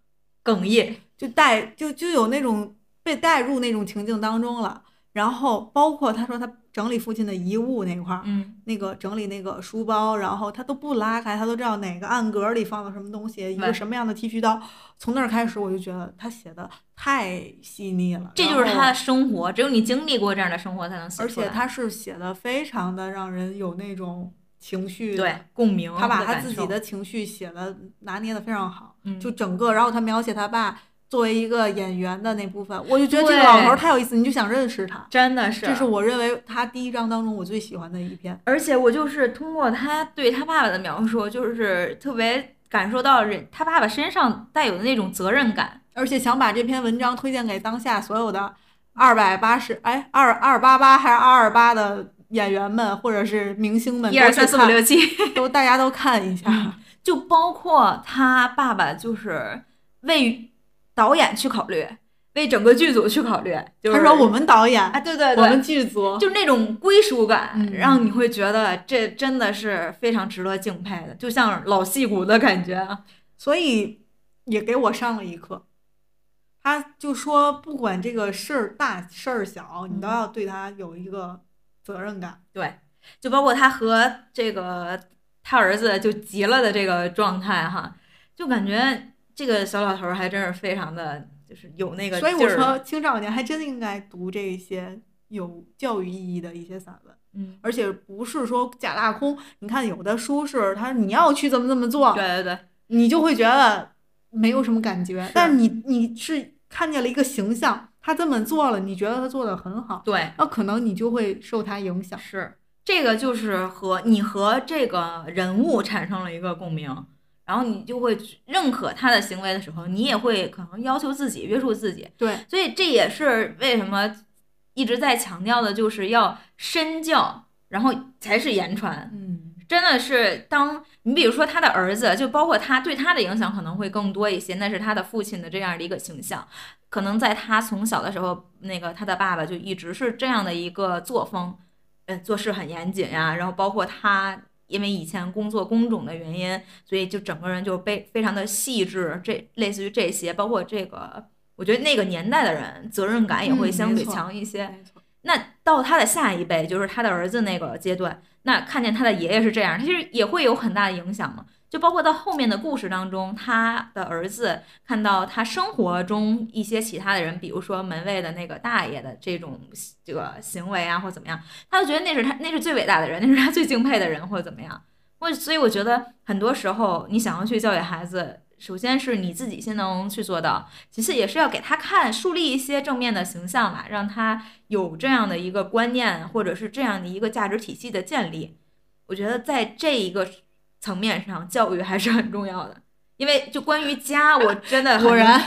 哽咽，就带就就有那种。被带入那种情境当中了，然后包括他说他整理父亲的遗物那块儿，嗯，那个整理那个书包，然后他都不拉开，他都知道哪个暗格里放了什么东西，一个什么样的剃须刀。从那儿开始，我就觉得他写的太细腻了。这就是他的生活，只有你经历过这样的生活，才能写而且他是写的非常的让人有那种情绪对共鸣，他把他自己的情绪写的拿捏的非常好，嗯，就整个，然后他描写他爸。作为一个演员的那部分，我就觉得这个老头太有意思，你就想认识他，真的是。这是我认为他第一章当中我最喜欢的一篇。而且我就是通过他对他爸爸的描述，就是特别感受到人他爸爸身上带有的那种责任感，而且想把这篇文章推荐给当下所有的二百八十哎二二八八还是二二八的演员们或者是明星们，一二三四五六七，都大家都看一下。就包括他爸爸，就是为导演去考虑，为整个剧组去考虑。就是他说我们导演，啊，对对对我们，剧组，就是那种归属感，嗯让你会觉得这真的是非常值得敬佩的，就像老戏骨的感觉啊。所以也给我上了一课。他就说，不管这个事儿大事儿小，你都嗯要对他有一个责任感。对，就包括他和这个他儿子就急了的这个状态哈，就感觉这个小老头儿还真是非常的，就是有那个所以我说，青少年还真应该读这些有教育意义的一些散文，嗯，而且不是说假大空。你看，有的书是他你要去怎么怎么做，对对对，你就会觉得没有什么感觉。但是你你是看见了一个形象，他这么做了，你觉得他做的很好，对，那可能你就会受他影响。是这个就是和你和这个人物产生了一个共鸣，然后你就会认可他的行为的时候，你也会可能要求自己约束自己，对，所以这也是为什么一直在强调的，就是要身教，然后才是言传。嗯，真的是当你比如说他的儿子，就包括他对他的影响可能会更多一些，那是他的父亲的这样的一个形象，可能在他从小的时候，那个他的爸爸就一直是这样的一个作风，呃，做事很严谨呀，然后包括他。因为以前工作工种的原因，所以就整个人就被非常的细致，这类似于这些，包括这个，我觉得那个年代的人责任感也会嗯相对强一些。那到他的下一辈，就是他的儿子那个阶段，那看见他的爷爷是这样，其实也会有很大的影响嘛。就包括到后面的故事当中，他的儿子看到他生活中一些其他的人，比如说门卫的那个大爷的这种这个行为啊，或怎么样，他就觉得那是他那是最伟大的人，那是他最敬佩的人，或者怎么样。我所以我觉得很多时候你想要去教育孩子，首先是你自己先能去做到，其次也是要给他看，树立一些正面的形象吧，让他有这样的一个观念，或者是这样的一个价值体系的建立。我觉得在这一个层面上，教育还是很重要的。因为就关于家，我真的果然，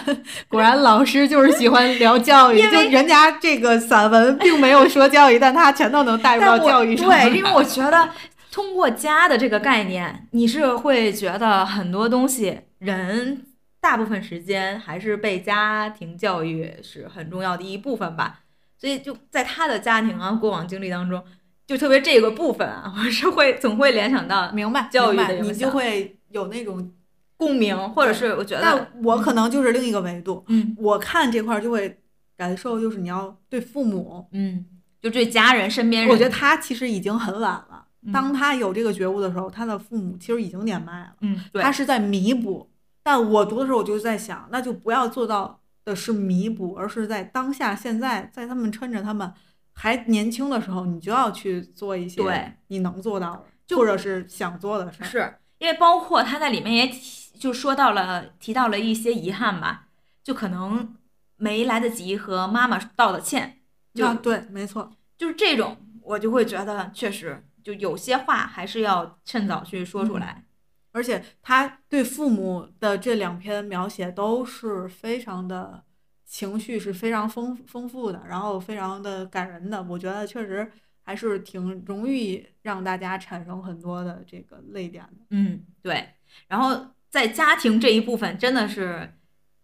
果然老师就是喜欢聊教育，就人家这个散文并没有说教育，但他全都能带入到教育上。对，因为我觉得通过家的这个概念，你是会觉得很多东西，人大部分时间还是被家庭教育是很重要的一部分吧。所以就在他的家庭啊过往经历当中，就特别这个部分啊，我是会总会联想到明白教育明白你就会有那种，共鸣，或者是我觉得，但我可能就是另一个维度，嗯我看这块儿就会感受，就是你要对父母，嗯，就对家人、身边人，我觉得他其实已经很晚了。嗯当他有这个觉悟的时候，他的父母其实已经年迈了，嗯，对他，是在弥补。但我读的时候，我就在想，那就不要做到的是弥补，而是在当下现在，在他们趁着他们还年轻的时候，你就要去做一些对你能做到的，就或者是想做的事儿。是因为包括他在里面也提就说到了提到了一些遗憾吧，就可能没来得及和妈妈道的歉，就、啊，对，没错，就是这种，我就会觉得确实就有些话还是要趁早去说出来。而且他对父母的这两篇描写都是非常的情绪是非常丰丰富的，然后非常的感人的。我觉得确实还是挺容易让大家产生很多的这个泪点的。嗯，对。然后在家庭这一部分真的是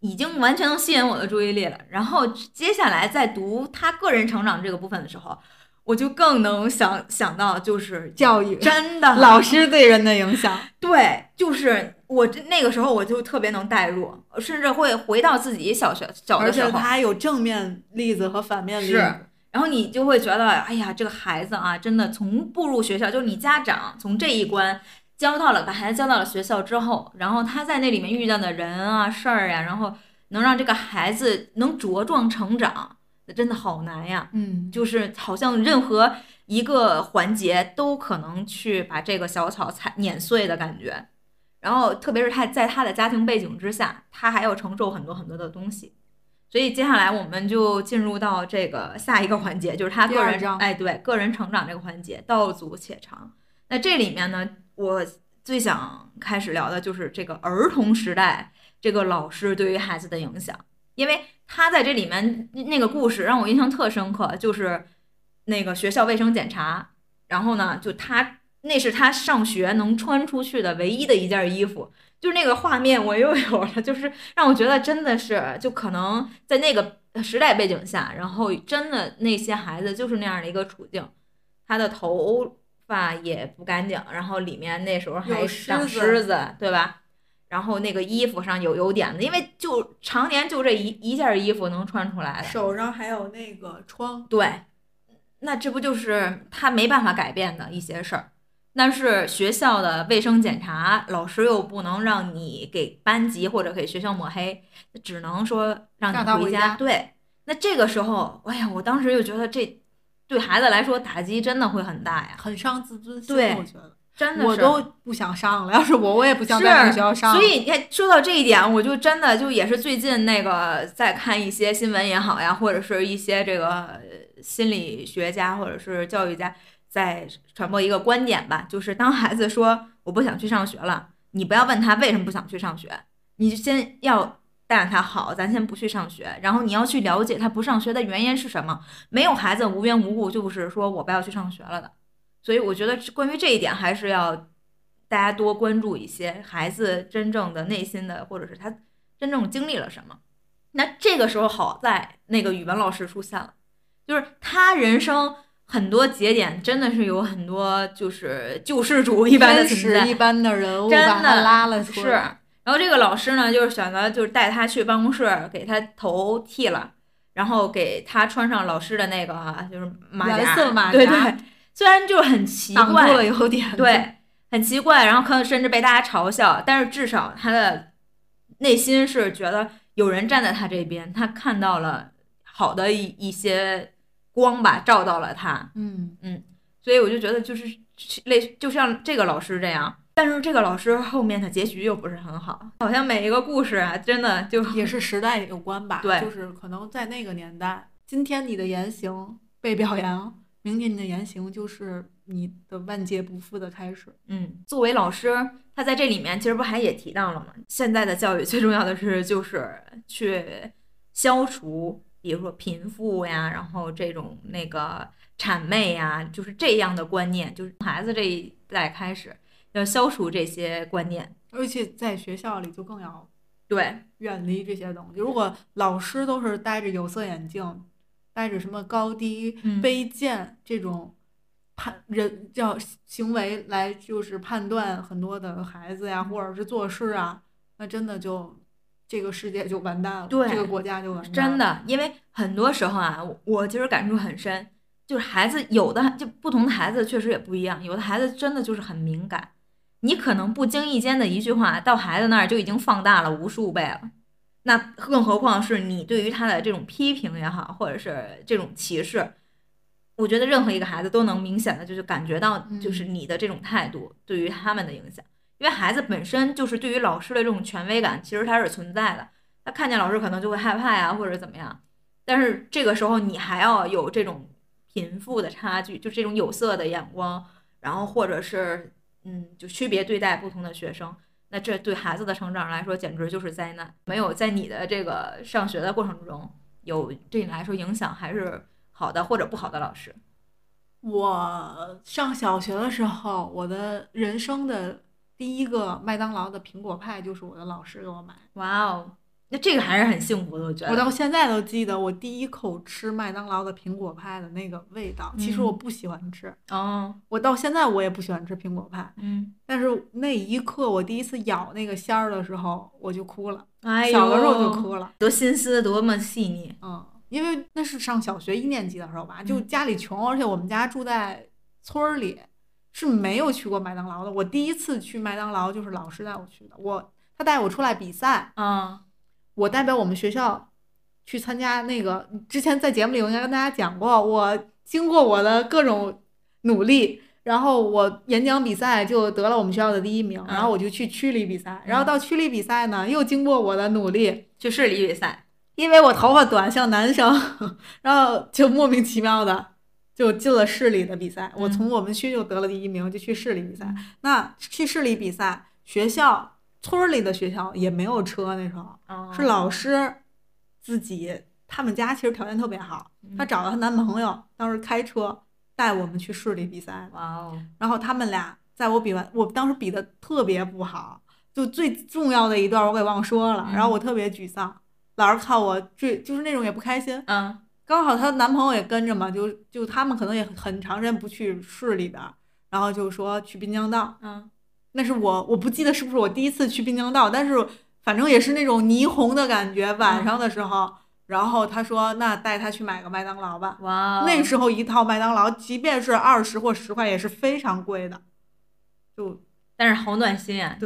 已经完全能吸引我的注意力了。然后接下来在读他个人成长这个部分的时候，我就更能想想到就是教育真的老师对人的影响，对，就是我这那个时候我就特别能代入，甚至会回到自己小学小的时候，且他还有正面例子和反面例子。然后你就会觉得，哎呀，这个孩子啊，真的从步入学校，就是你家长从这一关教到了，把孩子教到了学校之后，然后他在那里面遇到的人啊、事儿呀、然后能让这个孩子能茁壮成长，那真的好难呀。嗯，就是好像任何一个环节都可能去把这个小草踩碾碎的感觉。然后，特别是他在他的家庭背景之下，他还要承受很多很多的东西。所以接下来我们就进入到这个下一个环节，就是他个人哎对个人成长这个环节，道阻且长。那这里面呢，我最想开始聊的就是这个儿童时代这个老师对于孩子的影响。因为他在这里面那个故事让我印象特深刻，就是那个学校卫生检查，然后呢，就他那是他上学能穿出去的唯一的一件衣服，就是那个画面我又有了，就是让我觉得真的是，就可能在那个时代背景下，然后真的那些孩子就是那样的一个处境，他的头发也不干净，然后里面那时候还长子虱子，对吧？然后那个衣服上有有点子，因为就常年就这一一件衣服能穿出来的，手上还有那个疮，对，那这不就是他没办法改变的一些事儿。但是学校的卫生检查，老师又不能让你给班级或者给学校抹黑，只能说让你回家。对，那这个时候，哎呀，我当时就觉得这对孩子来说打击真的会很大呀，很伤自尊心。对我觉得真的是。我都不想上了，要是我，我也不想在那个学校上。所以你看，说到这一点，我就真的就也是最近那个在看一些新闻也好呀，或者是一些这个呃心理学家或者是教育家在传播一个观点吧，就是当孩子说我不想去上学了，你不要问他为什么不想去上学，你就先要。带他好，咱先不去上学，然后你要去了解他不上学的原因是什么。没有孩子无缘无故就是说我不要去上学了的，所以我觉得关于这一点还是要大家多关注一些孩子真正的内心的，或者是他真正经历了什么。那这个时候好在那个语文老师出现了，就是他人生很多节点真的是有很多就是救世主一般的天存在一，般的人物真把他的拉了出是。来。然后这个老师呢，就是选择就是带他去办公室，给他头剃了，然后给他穿上老师的那个就是马甲，蓝色马甲对对。虽然就是很奇怪，了有点，对，很奇怪，然后可能甚至被大家嘲笑，但是至少他的内心是觉得有人站在他这边，他看到了好的一一些光吧，照到了他，嗯嗯，所以我就觉得就是类就像这个老师这样，但是这个老师后面的结局又不是很好，好像每一个故事啊，真的就也是时代有关吧。对就是可能在那个年代，今天你的言行被表扬，明天你的言行就是你的万劫不复的开始。嗯，作为老师，他在这里面其实不还也提到了吗？现在的教育最重要的是就是去消除，比如说贫富呀，然后这种那个谄媚呀，就是这样的观念，就是孩子这一代开始要消除这些观念。而且在学校里就更要对，远离这些东西。如果老师都是戴着有色眼镜，戴着什么高低、嗯卑贱这种判人叫行为来就是判断很多的孩子呀，或者是做事啊，那真的就这个世界就完蛋了，对这个国家就完蛋了。真的，因为很多时候啊，我我其实感触很深，就是孩子有的就不同的孩子确实也不一样，有的孩子真的就是很敏感，你可能不经意间的一句话，到孩子那儿就已经放大了无数倍了。那更何况是你对于他的这种批评也好，或者是这种歧视，我觉得任何一个孩子都能明显的就是感觉到，就是你的这种态度对于他们的影响。因为孩子本身就是对于老师的这种权威感，其实它是存在的。他看见老师可能就会害怕呀，或者怎么样。但是这个时候你还要有这种贫富的差距，就这种有色的眼光，然后或者是嗯，就区别对待不同的学生。那这对孩子的成长来说简直就是灾难。没有在你的这个上学的过程中有对你来说影响还是好的或者不好的老师。我上小学的时候，我的人生的第一个麦当劳的苹果派就是我的老师给我买。哇哦，那这个还是很幸福的，我觉得我。到现在都记得我第一口吃麦当劳的苹果派的那个味道。其实我嗯不喜欢吃，哦，我到现在我也不喜欢吃苹果派。嗯，但是那一刻，我第一次咬那个馅儿的时候，我就哭了，哎呦，小的时候就哭了。多心思多么细腻。嗯，因为那是上小学一年级的时候吧，就嗯家里穷，而且我们家住在村儿里，是没有去过麦当劳的。我第一次去麦当劳就是老师带我去的，我他带我出来比赛，啊，我代表我们学校去参加那个，之前在节目里我应该跟大家讲过，我经过我的各种努力，然后我演讲比赛就得了我们学校的第一名，然后我就去区里比赛，然后到区里比赛呢，又经过我的努力，去市里比赛。因为我头发短像男生，然后就莫名其妙的就进了市里的比赛。我从我们区就得了第一名，就去市里比赛。那去市里比赛，学校村里的学校也没有车，那时候哦。是老师自己，他们家其实条件特别好，她嗯找了她男朋友，当时开车带我们去市里比赛，哇哦，然后他们俩在我比完，我当时比的特别不好，就最重要的一段我给忘说了，然后我特别沮丧，老师看我最就是那种也不开心，嗯刚好她男朋友也跟着嘛，就就他们可能也很长时间不去市里边，然后就说去滨江道，嗯。那是我我不记得是不是我第一次去滨江道，但是反正也是那种霓虹的感觉，晚上的时候，然后他说那带他去买个麦当劳吧，那时候一套麦当劳即便是二十或十块也是非常贵的，就但是好暖心啊，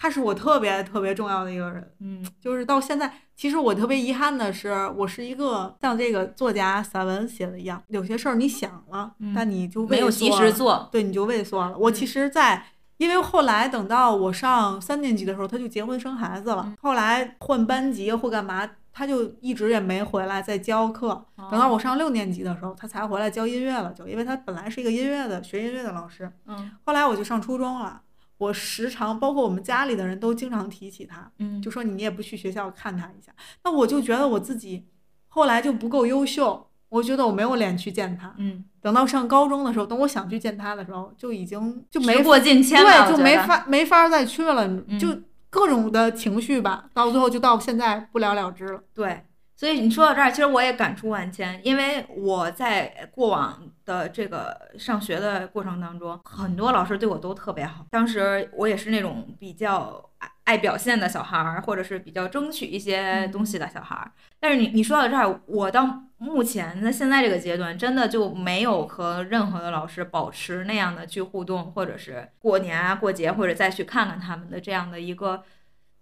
他是我特别特别重要的一个人。嗯就是到现在，其实我特别遗憾的是，我是一个像这个作家散文写的一样，有些事儿你想了，嗯但你就没有及时做，对，你就畏缩了。我其实在，因为后来等到我上三年级的时候，他就结婚生孩子了，嗯后来换班级或干嘛，他就一直也没回来再教课。哦等到我上六年级的时候，他才回来教音乐了，就因为他本来是一个音乐的学音乐的老师。嗯后来我就上初中了，我时常包括我们家里的人都经常提起他。嗯就说你也不去学校看他一下，那我就觉得我自己后来就不够优秀，我觉得我没有脸去见他。嗯，等到上高中的时候，等我想去见他的时候，就已经就没过境迁了，对，就没法没法再去了，嗯就各种的情绪吧，到最后就到现在不了了之了。对，所以你说到这儿，其实我也感触万千，因为我在过往的这个上学的过程当中，很多老师对我都特别好。当时我也是那种比较爱爱表现的小孩儿，或者是比较争取一些东西的小孩儿。但是你你说到这儿，我到目前的现在这个阶段，真的就没有和任何的老师保持那样的去互动，或者是过年啊、过节，或者再去看看他们的这样的一个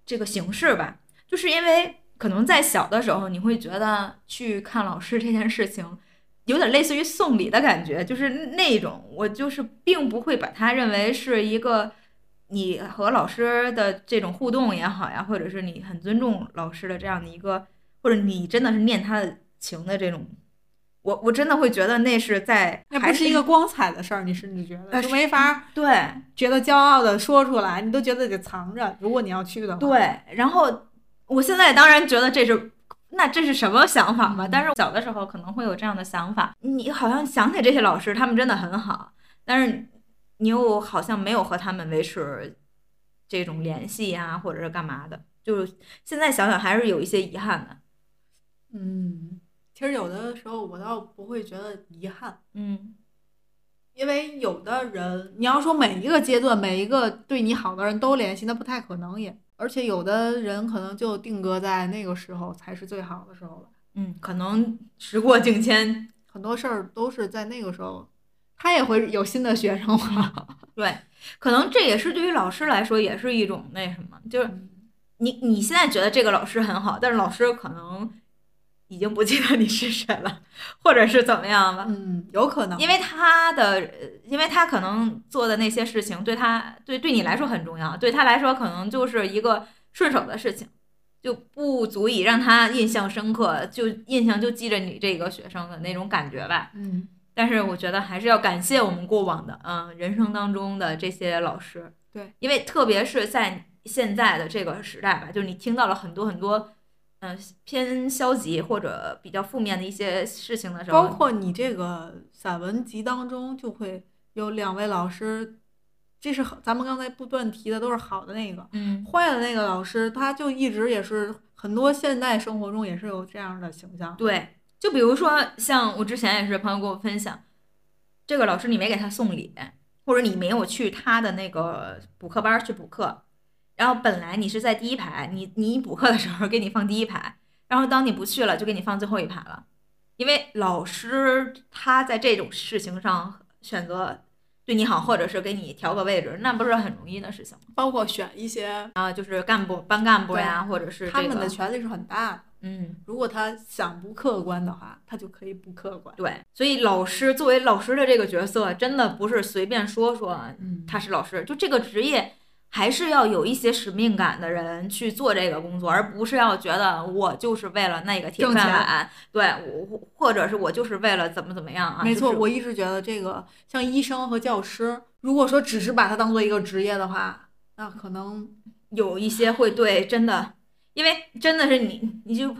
这个形式吧。就是因为可能在小的时候，你会觉得去看老师这件事情有点类似于送礼的感觉，就是那种我就是并不会把它认为是一个你和老师的这种互动也好呀，或者是你很尊重老师的这样的一个，或者你真的是念他的情的这种。我我真的会觉得那是在还那不是一个光彩的事儿，你甚至觉得呃就没法对觉得骄傲的说出来，你都觉得得藏着。如果你要去的话，对，然后我现在当然觉得这是，那这是什么想法嘛？但是小的时候可能会有这样的想法，你好像想起这些老师，他们真的很好，但是你又好像没有和他们维持这种联系呀、或者是干嘛的，就是现在想想还是有一些遗憾的。嗯，其实有的时候我倒不会觉得遗憾，嗯因为有的人，你要说每一个阶段每一个对你好的人都联系，那不太可能也。而且有的人可能就定格在那个时候才是最好的时候了。嗯，可能时过境迁，很多事儿都是在那个时候，他也会有新的学生嘛。对，可能这也是对于老师来说也是一种那什么，就是你你现在觉得这个老师很好，但是老师可能已经不记得你是谁了，或者是怎么样了，嗯，有可能，因为他的，呃因为他可能做的那些事情对他对对你来说很重要，对他来说可能就是一个顺手的事情，就不足以让他印象深刻，就印象就记着你这个学生的那种感觉吧。嗯，但是我觉得还是要感谢我们过往的，嗯，人生当中的这些老师。对，因为特别是在现在的这个时代吧，就是你听到了很多很多，嗯、偏消极或者比较负面的一些事情的时候，包括你这个散文集当中就会有两位老师，这是好咱们刚才不断提的都是好的那个，嗯坏的那个老师他就一直也是很多现代生活中也是有这样的形象。对，就比如说像我之前也是朋友给我分享，这个老师你没给他送礼，或者你没有去他的那个补课班去补课，然后本来你是在第一排，你你补课的时候给你放第一排，然后当你不去了就给你放最后一排了，因为老师他在这种事情上选择对你好，或者是给你调个位置，那不是很容易的事情吗？包括选一些啊，就是干部、班干部呀，或者是、这他们的权利是很大的，嗯。如果他想不客观的话，他就可以不客观。对，所以老师作为老师的这个角色，真的不是随便说说嗯他是老师，就这个职业还是要有一些使命感的人去做这个工作，而不是要觉得我就是为了那个铁饭碗，对我或者是我就是为了怎么怎么样啊？没错，就是我一直觉得这个像医生和教师，如果说只是把它当做一个职业的话，那可能有一些会对真的，因为真的是你你就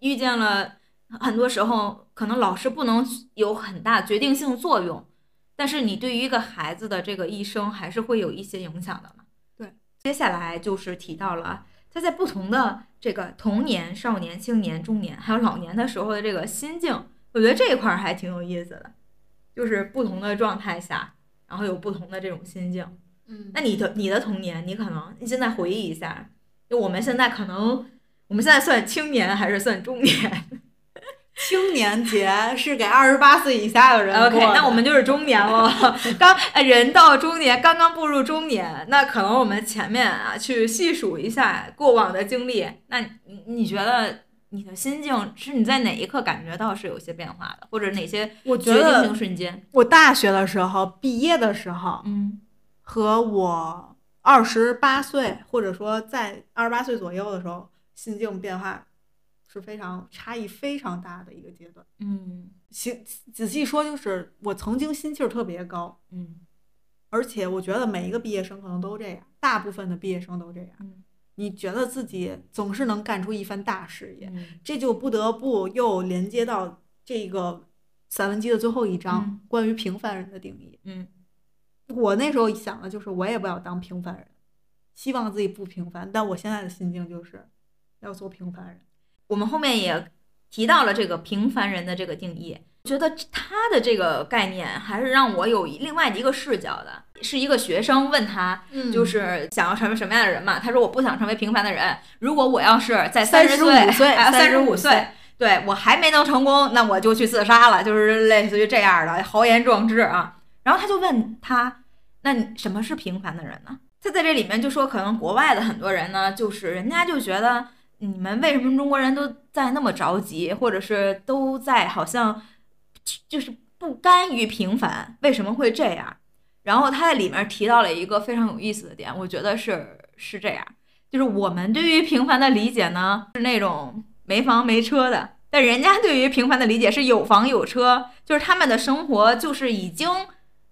遇见了，很多时候可能老师不能有很大决定性作用，但是你对于一个孩子的这个一生还是会有一些影响的嘛。对，接下来就是提到了他在不同的这个童年、少年、青年、中年还有老年的时候的这个心境，我觉得这一块儿还挺有意思的，就是不同的状态下，然后有不同的这种心境。嗯那你的你的童年，你可能你现在回忆一下，就我们现在可能我们现在算青年还是算中年青年节是给二十八岁以下的人？OK，过那我们就是中年了。刚呃人到中年，刚刚步入中年，那可能我们前面啊去细数一下过往的经历，那你你觉得你的心境是你在哪一刻感觉到是有些变化的，或者哪些我觉决定得性瞬间？我大学的时候毕业的时候，嗯和我二十八岁或者说在二十八岁左右的时候，心境变化是非常差异非常大的一个阶段。嗯细仔细说，就是我曾经心气儿特别高，嗯而且我觉得每一个毕业生可能都这样，大部分的毕业生都这样。嗯你觉得自己总是能干出一番大事业，嗯这就不得不又连接到这个散文集的最后一章，嗯关于平凡人的定义。嗯我那时候想的就是，我也不要当平凡人，希望自己不平凡。但我现在的心境就是，要做平凡人。我们后面也提到了这个平凡人的这个定义，觉得他的这个概念还是让我有另外的一个视角的。是一个学生问他，嗯就是想要成为什么样的人嘛？他说我不想成为平凡的人。如果我要是在35十岁，岁三十35五岁，对我还没能成功，那我就去自杀了，就是类似于这样的豪言壮志啊。然后他就问他，那你什么是平凡的人呢？他在这里面就说，可能国外的很多人呢，就是人家就觉得你们为什么中国人都在那么着急，或者是都在好像就是不甘于平凡，为什么会这样？然后他在里面提到了一个非常有意思的点，我觉得是是这样，就是我们对于平凡的理解呢，是那种没房没车的，但人家对于平凡的理解是有房有车，就是他们的生活就是已经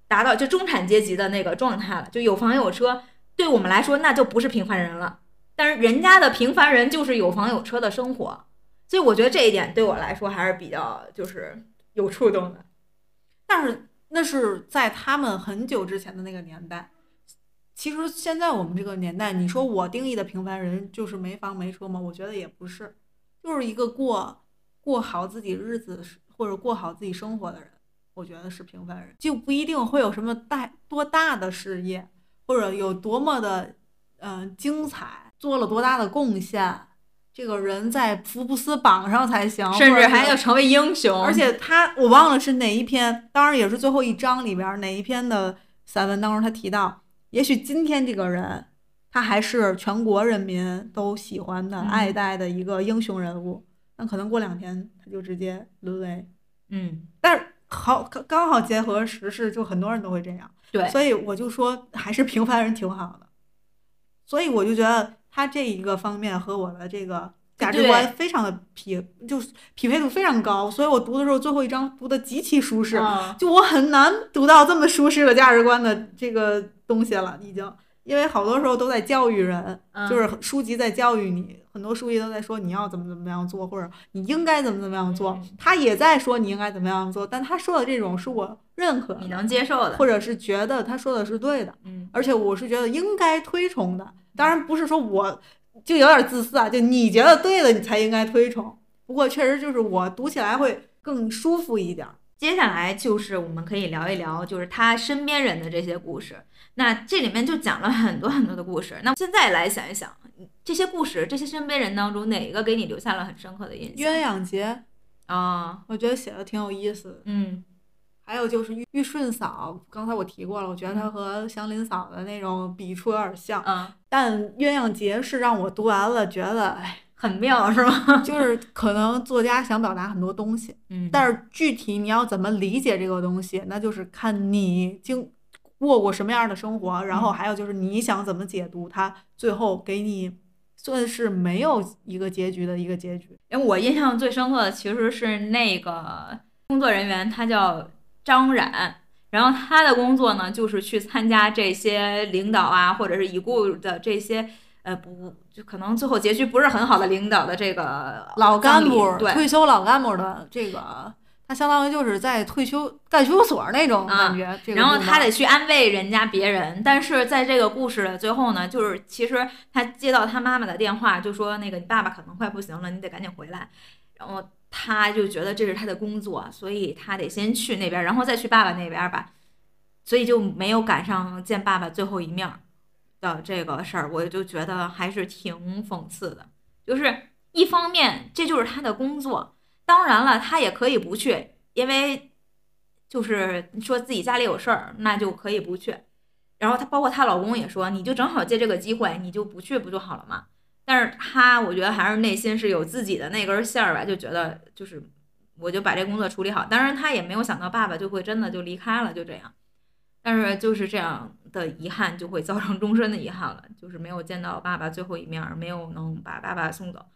达到就中产阶级的那个状态了，就有房有车，对我们来说那就不是平凡人了。但是人家的平凡人就是有房有车的生活，所以我觉得这一点对我来说还是比较就是有触动的。但是那是在他们很久之前的那个年代。其实现在我们这个年代，你说我定义的平凡人就是没房没车吗？我觉得也不是，就是一个过过好自己日子或者过好自己生活的人，我觉得是平凡人，就不一定会有什么大多大的事业，或者有多么的嗯、精彩，做了多大的贡献。这个人在福布斯榜上才行，甚至还要成为英雄，而且他我忘了是哪一篇，当然也是最后一章里边哪一篇的散文当中，他提到，也许今天这个人，他还是全国人民都喜欢的、嗯。爱戴的一个英雄人物，那可能过两天他就直接沦为，嗯，但是好刚刚好结合时事，就很多人都会这样，对，所以我就说还是平凡人挺好的，所以我就觉得他这一个方面和我的这个价值观非常的匹，就是匹配度非常高，所以我读的时候最后一章读的极其舒适，嗯就我很难读到这么舒适的价值观的这个东西了，已经。因为好多时候都在教育人，嗯就是书籍在教育你，很多书籍都在说你要怎么怎么样做，或者你应该怎么怎么样做嗯。他也在说你应该怎么样做，但他说的这种是我认可，你能接受的，或者是觉得他说的是对的，嗯而且我是觉得应该推崇的。当然不是说我就有点自私啊，就你觉得对了你才应该推崇。不过确实就是我读起来会更舒服一点儿。接下来就是我们可以聊一聊，就是他身边人的这些故事。那这里面就讲了很多很多的故事。那现在来想一想，这些故事，这些身边人当中，哪一个给你留下了很深刻的印象？鸳鸯节，啊，我觉得写的挺有意思的。嗯还有就是玉玉顺嫂，刚才我提过了，我觉得她和祥林嫂的那种笔触有点像。嗯，但鸳鸯节是让我读完了觉得，哎，很妙是吗？就是可能作家想表达很多东西，嗯，但是具体你要怎么理解这个东西，那就是看你经过过什么样的生活，然后嗯还有就是你想怎么解读它，最后给你算是没有一个结局的一个结局。因为我印象最深刻的其实是那个工作人员，他叫张冉，然后他的工作呢就是去参加这些领导啊或者是已故的这些呃不就可能最后结局不是很好的领导的这个老干部对退休老干部的这个，他相当于就是在退休干休所那种啊感觉。这个然后他得去安慰人家别人，但是在这个故事的最后呢，就是其实他接到他妈妈的电话，就说那个你爸爸可能快不行了，你得赶紧回来。然后他就觉得这是他的工作，所以他得先去那边，然后再去爸爸那边吧，所以就没有赶上见爸爸最后一面的这个事儿，我就觉得还是挺讽刺的。就是一方面这就是他的工作，当然了，他也可以不去，因为就是说自己家里有事儿，那就可以不去。然后她包括她老公也说，你就正好借这个机会，你就不去不就好了嘛？但是他我觉得还是内心是有自己的那根线儿吧，就觉得就是我就把这工作处理好。当然他也没有想到爸爸就会真的就离开了，就这样。但是就是这样的遗憾就会 造成终身的遗憾了，就是没有见到爸爸最后一面儿，没有能把爸爸送走。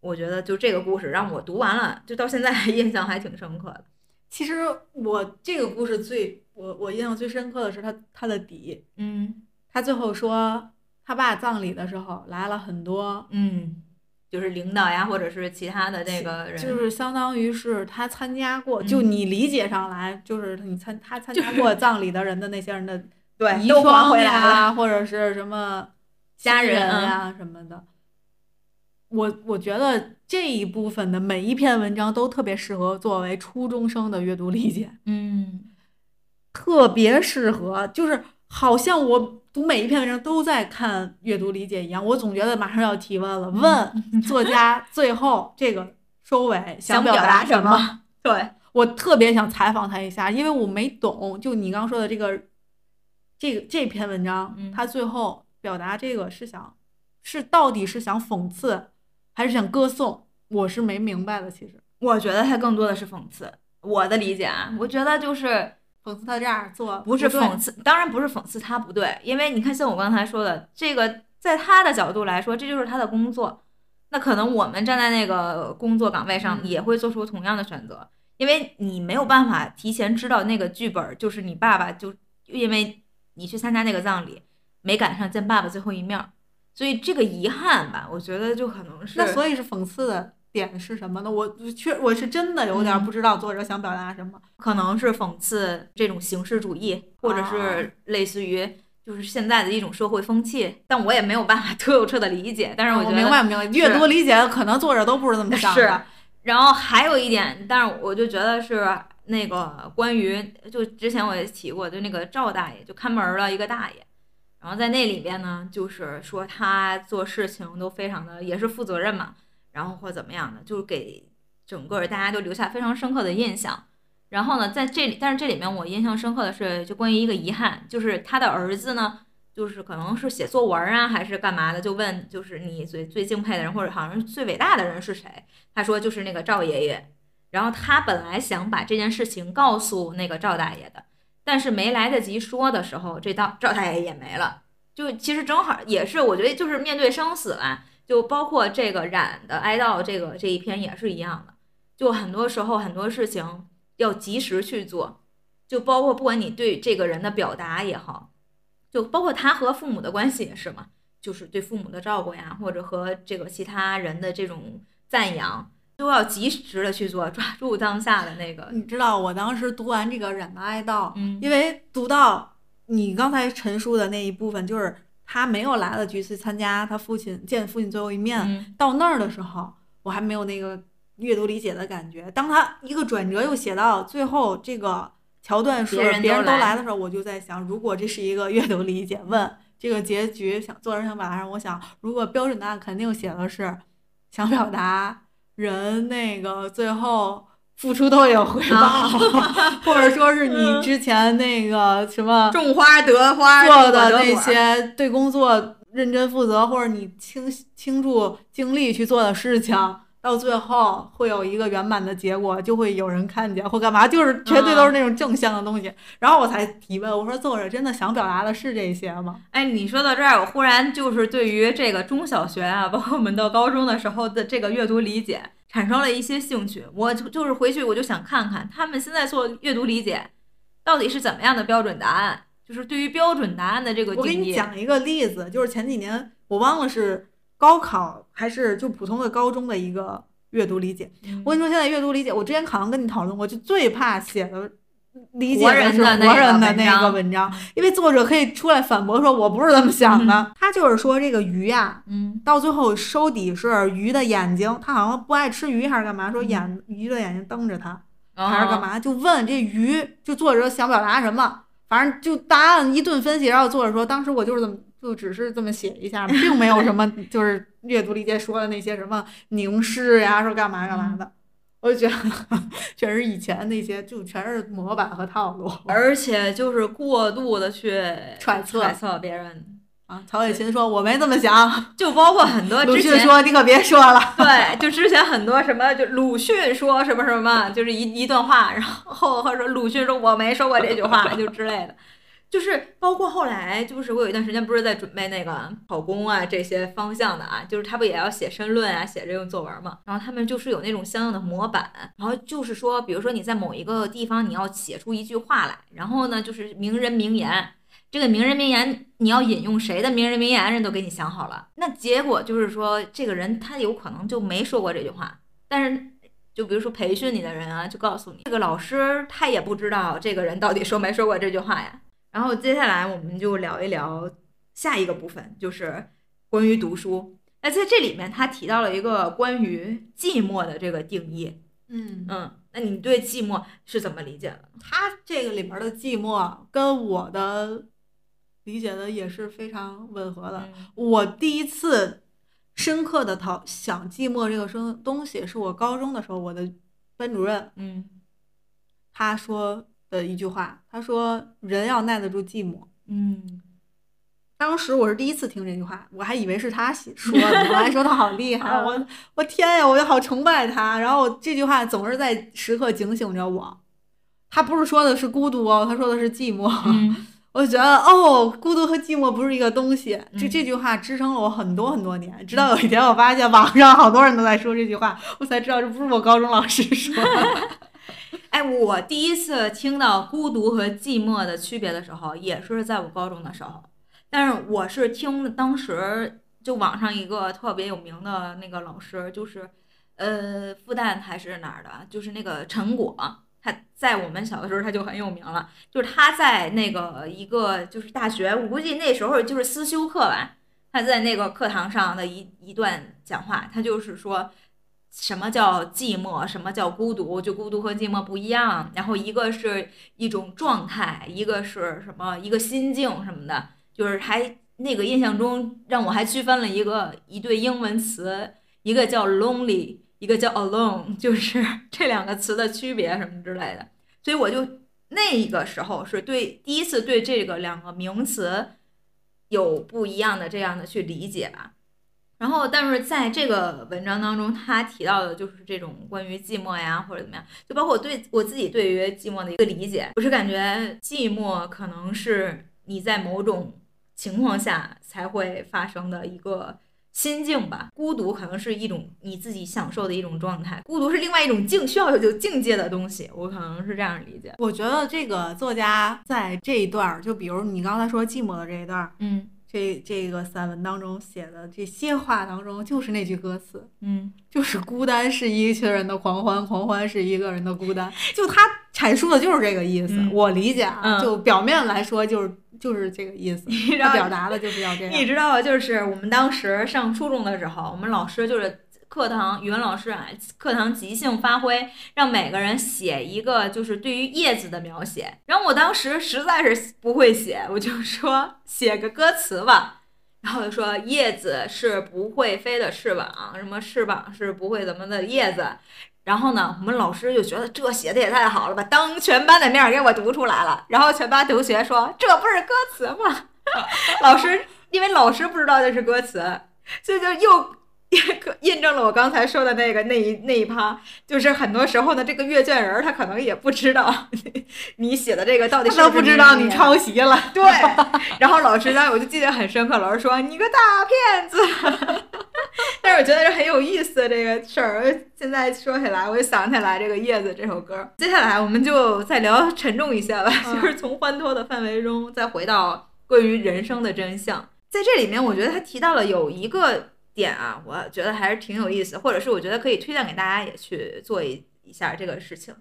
我觉得就这个故事让我读完了，就到现在 印象还挺深刻的。其实我这个故事最我我印象最深刻的是他他的底，嗯他最后说他爸葬礼的时候来了很多，嗯，就是领导呀，或者是其他的那个人，就是相当于是他参加过，嗯。就你理解上来，就是你参他参加过葬礼的人的那些人的 对遗孀呀，或者是什么 家人呀什么的。我我觉得这一部分的每一篇文章都特别适合作为初中生的阅读理解，嗯。特别适合，就是好像我读每一篇文章都在看阅读理解一样。我总觉得马上要提问了，问作家最后这个收尾想表达什什么？对，我特别想采访他一下，因为我没懂，就你刚说的这个，这个这篇文章，嗯他最后表达这个是想，是到底是想讽刺，还是想歌颂？我是没明白的。其实我觉得他更多的是讽刺。我的理解啊，我觉得就是讽刺他这样做不是讽刺，当然不是讽刺他不对，因为你看，像我刚才说的，这个在他的角度来说，这就是他的工作。那可能我们站在那个工作岗位上，嗯也会做出同样的选择，因为你没有办法提前知道那个剧本儿，就是你爸爸就因为你去参加那个葬礼，没赶上见爸爸最后一面儿，所以这个遗憾吧，我觉得就可能是那所以是讽刺的点是什么呢？我确我是真的有点嗯不知道作者想表达什么。可能是讽刺这种形式主义，或者啊是类似于就是现在的一种社会风气，但我也没有办法 透彻的理解。但是我觉得明白明白，越多理解可能作者都不是这么想是的。然后还有一点，但是我就觉得是那个关于，就之前我也提过，就那个赵大爷，就看门儿的一个大爷。然后在那里边呢，就是说他做事情都非常的也是负责任嘛，然后或怎么样的，就是给整个大家都留下非常深刻的印象。然后呢，在这里，但是这里面我印象深刻的是，就关于一个遗憾，就是他的儿子呢，就是可能是写作文啊，还是干嘛的，就问就是你最最敬佩的人，或者好像最伟大的人是谁？他说就是那个赵爷爷。然后他本来想把这件事情告诉那个赵大爷的，但是没来得及说的时候，这赵赵大爷也没了。就其实正好也是，我觉得就是面对生死啊，就包括这个冉的哀悼这个这一篇也是一样的。就很多时候很多事情要及时去做，就包括不管你对这个人的表达也好，就包括他和父母的关系也是嘛，就是对父母的照顾呀，或者和这个其他人的这种赞扬，都要及时的去做，抓住当下的那个，你知道我当时读完这个《冉的哀悼》，嗯因为读到你刚才陈述的那一部分，就是他没有来得及去参加他父亲见父亲最后一面，嗯到那儿的时候，我还没有那个阅读理解的感觉。当他一个转折又写到最后这个桥段是别人都来来的时候，我就在想，如果这是一个阅读理解，问这个结局想作者想表达？我想，如果标准答案肯定写的是想表达人那个最后。付出都有回报，啊或者说是你之前那个什么种花得花做的那些对工作认真负责，或者你倾倾注精力去做的事情，到最后会有一个圆满的结果，就会有人看见或干嘛，就是绝对都是那种正向的东西。然后我才提问，我说作者真的想表达的是这些吗？哎，你说到这儿，我忽然就是对于这个中小学啊，包括我们到高中的时候的这个阅读理解产生了一些兴趣。我就就是回去我就想看看他们现在做阅读理解到底是怎么样的标准答案，就是对于标准答案的这个我给。你讲一个例子，就是前几年我忘了是高考还是就普通的高中的一个阅读理解。我跟你说，现在阅读理解，我之前好像跟你讨论过，就最怕写的理解活的是人的那活人的那个文章因为作者可以出来反驳说我不是这么想的。他就是说这个鱼呀、嗯到最后收底是鱼的眼睛，他好像不爱吃鱼还是干嘛？说嗯眼鱼的眼睛瞪着他。哦还是干？嘛？就问这鱼，就作者想表达什么，反正就答案一顿分析，然后作者说，当时我就是这么，就只是这么写一下，并没有什么 就是阅读理解说的那些什么凝视呀，说干嘛干嘛的。我就觉得，全是以前那些就全是模板和套路而且就是过度的去揣测揣测别人，啊。曹雪芹说：“我没这么想。就包括很”多鲁之前迅说：“你可别说了。对，就之前很多什么，就鲁迅说什么什么，就是一一段话，然后或者说鲁迅说我没说过这句话，就之类的。就是包括后来，就是我有一段时间不是在准备那个考公啊这些方向的啊，就是他不也要写申论啊，写这种作文嘛，然后他们就是有那种相应的模板，然后就是说，比如说你在某一个地方你要写出一句话来，然后呢就是名人名言，这个名人名言你要引用谁的名人名言，人都给你想好了。那结果就是说，这个人他有可能就没说过这句话，但是就比如说培训你的人啊，就告诉你，这个老师他也不知道这个人到底说没说过这句话呀。然后接下来我们就聊一聊下一个部分，就是关于读书。那在这里面，他提到了一个关于寂寞的这个定义。”嗯，嗯，那你对寂寞是怎么理解的？他这个里面的寂寞跟我的理解的也是非常吻合的。嗯我第一次深刻的讨想寂寞这个生东西，是我高中的时候，我的班主任嗯他说的一句话，他说人要耐得住寂寞。嗯当时我是第一次听这句话，我还以为是他写说 的，我还说他好厉害，我我天呀，我就好崇拜他。然后这句话总是在时刻警醒着我。他不是说的是孤独哦，他说的是寂寞。嗯 我就觉得哦，孤独和寂寞不是一个东西。这嗯这句话支撑了我很多很多年，直到有一天我发现网上好多人都在说这句话，我才知道这不是我高中老师说的。哎，我第一次听到孤独和寂寞的区别的时候，也是在我高中的时候。但是我是听当时就网上一个特别有名的那个老师，就是呃复旦还是哪儿的，就是那个陈果，他在我们小的时候他就很有名了。就是他在那个一个就是大学，我估计那时候就是思修课吧，他在那个课堂上的一一段讲话，他就是说。什么叫寂寞？什么叫孤独？就孤独和寂寞不一样。然后一个是一种状态，一个是什么？一个心境什么的。就是还那个印象中让我还区分了一个一对英文词，一个叫 lonely，一个叫 alone，就是 这两个词的区别什么之类的。所以我就那个时候是对第一次对这个两个名词有不一样的这样的去理解吧。然后，但是在这个文章当中，他提到的就是这种关于寂寞呀，或者怎么样，就包括我对我自己对于寂寞的一个理解，我是感觉寂寞可能是你在某种情况下才会发生的一个心境吧。孤独可能是一种你自己享受的一种状态，孤独是另外一种境需要有境界的东西，我可能是这样理解。我觉得这个作家在这一段儿，就比如你刚才说寂寞的这一段儿，嗯这这个散文当中写的这些话当中，就是那句歌词，嗯就是孤单是一群人的狂欢，狂欢是一个人的孤单。就他阐述的就是这个意思，嗯我理解啊，嗯就表面来说就是就是这个意思，他表达的就是要这样。你知道，就是我们当时上初中的时候，我们老师就是课堂语文老师啊，课堂即兴发挥，让每个人写一个就是对于叶子的描写。然后我当时实在是不会写，我就说写个歌词吧。然后就说叶子是不会飞的翅膀，什么翅膀是不会怎么的叶子。然后呢，我们老师就觉得这写的也太好了吧，当全班的面儿给我读出来了。然后全班同学说：“这不是歌词吗？” 老师因为老师不知道这是歌词，所以就又 印证了我刚才说的那个那一那一趴，就是很多时候呢，这个阅卷人儿他可能也不知道 你写的这个到底是不知道你抄。袭了，对，然后老师当时我就记得很深刻，老师说你个大骗子。但是我觉得是很有意思的这个事儿，现在说起来我就想起来这个《叶子》这首歌。接下来我们就再聊沉重一些吧，嗯就是从欢脱的范围中再回到关于人生的真相。在这里面，我觉得他提到了有一个点啊，我觉得还是挺有意思，或者是我觉得可以推荐给大家也去做一一下这个事情。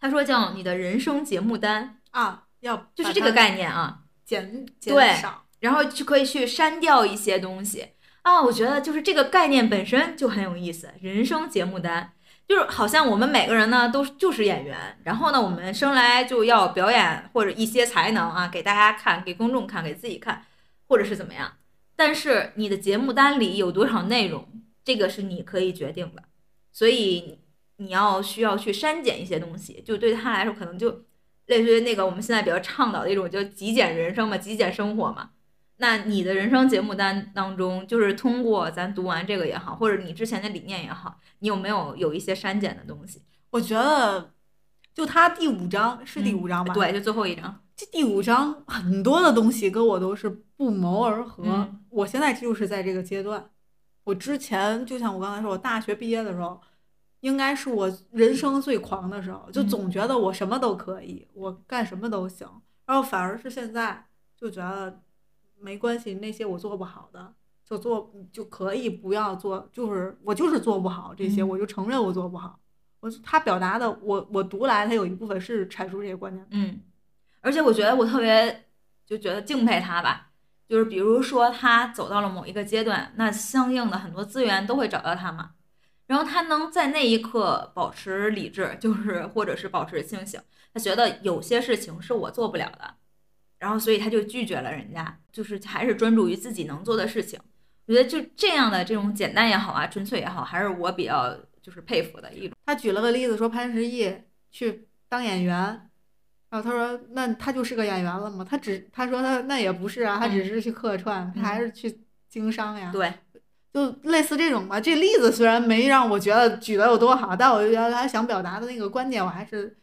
他说叫你的人生节目单，啊，要就是这个概念啊，减对减少。然后就可以去删掉一些东西啊。我觉得就是这个概念本身就很有意思，人生节目单。就是好像我们每个人呢都就是演员，然后呢我们生来就要表演或者一些才能啊给大家看，给公众看，给自己看，或者是怎么样。但是你的节目单里有多少内容，这个是你可以决定的，所以你要需要去删减一些东西，就对他来说可能就类似于那个我们现在比较倡导的一种叫极简人生嘛，极简生活嘛。那你的人生节目单当中，就是通过咱读完这个也好，或者你之前的理念也好，你有没有有一些删减的东西？我觉得，就他第五章是第嗯五章吧？对，就最后一张。这第五章很多的东西跟我都是不谋而合。嗯我现在就是在这个阶段，我之前就像我刚才说，我大学毕业的时候，应该是我人生最狂的时候，就嗯总觉得我什么都可以，我干什么都行。然后反而是现在就觉得没关系，那些我做不好的就做就可以不要做，就是我就是做不好这些，嗯我就承认我做不好。我他表达的，我我读来，他有一部分是阐述这些观念的。嗯，而且我觉得我特别就觉得敬佩他吧，就是比如说他走到了某一个阶段，那相应的很多资源都会找到他嘛，然后他能在那一刻保持理智，就是或者是保持清醒，他觉得有些事情是我做不了的，然后所以他就拒绝了人家，就是还是专注于自己能做的事情。我觉得就这样的这种简单也好啊，纯粹也好，还是我比较就是佩服的一种。他举了个例子，说潘石屹去当演员，然后他说那他就是个演员了吗？他只他说他那也不是啊，他只是去客串，他还是去经商呀。对，就类似这种吧。这例子虽然没让我觉得举的有多好，但我就觉得他想表达的那个观点我还是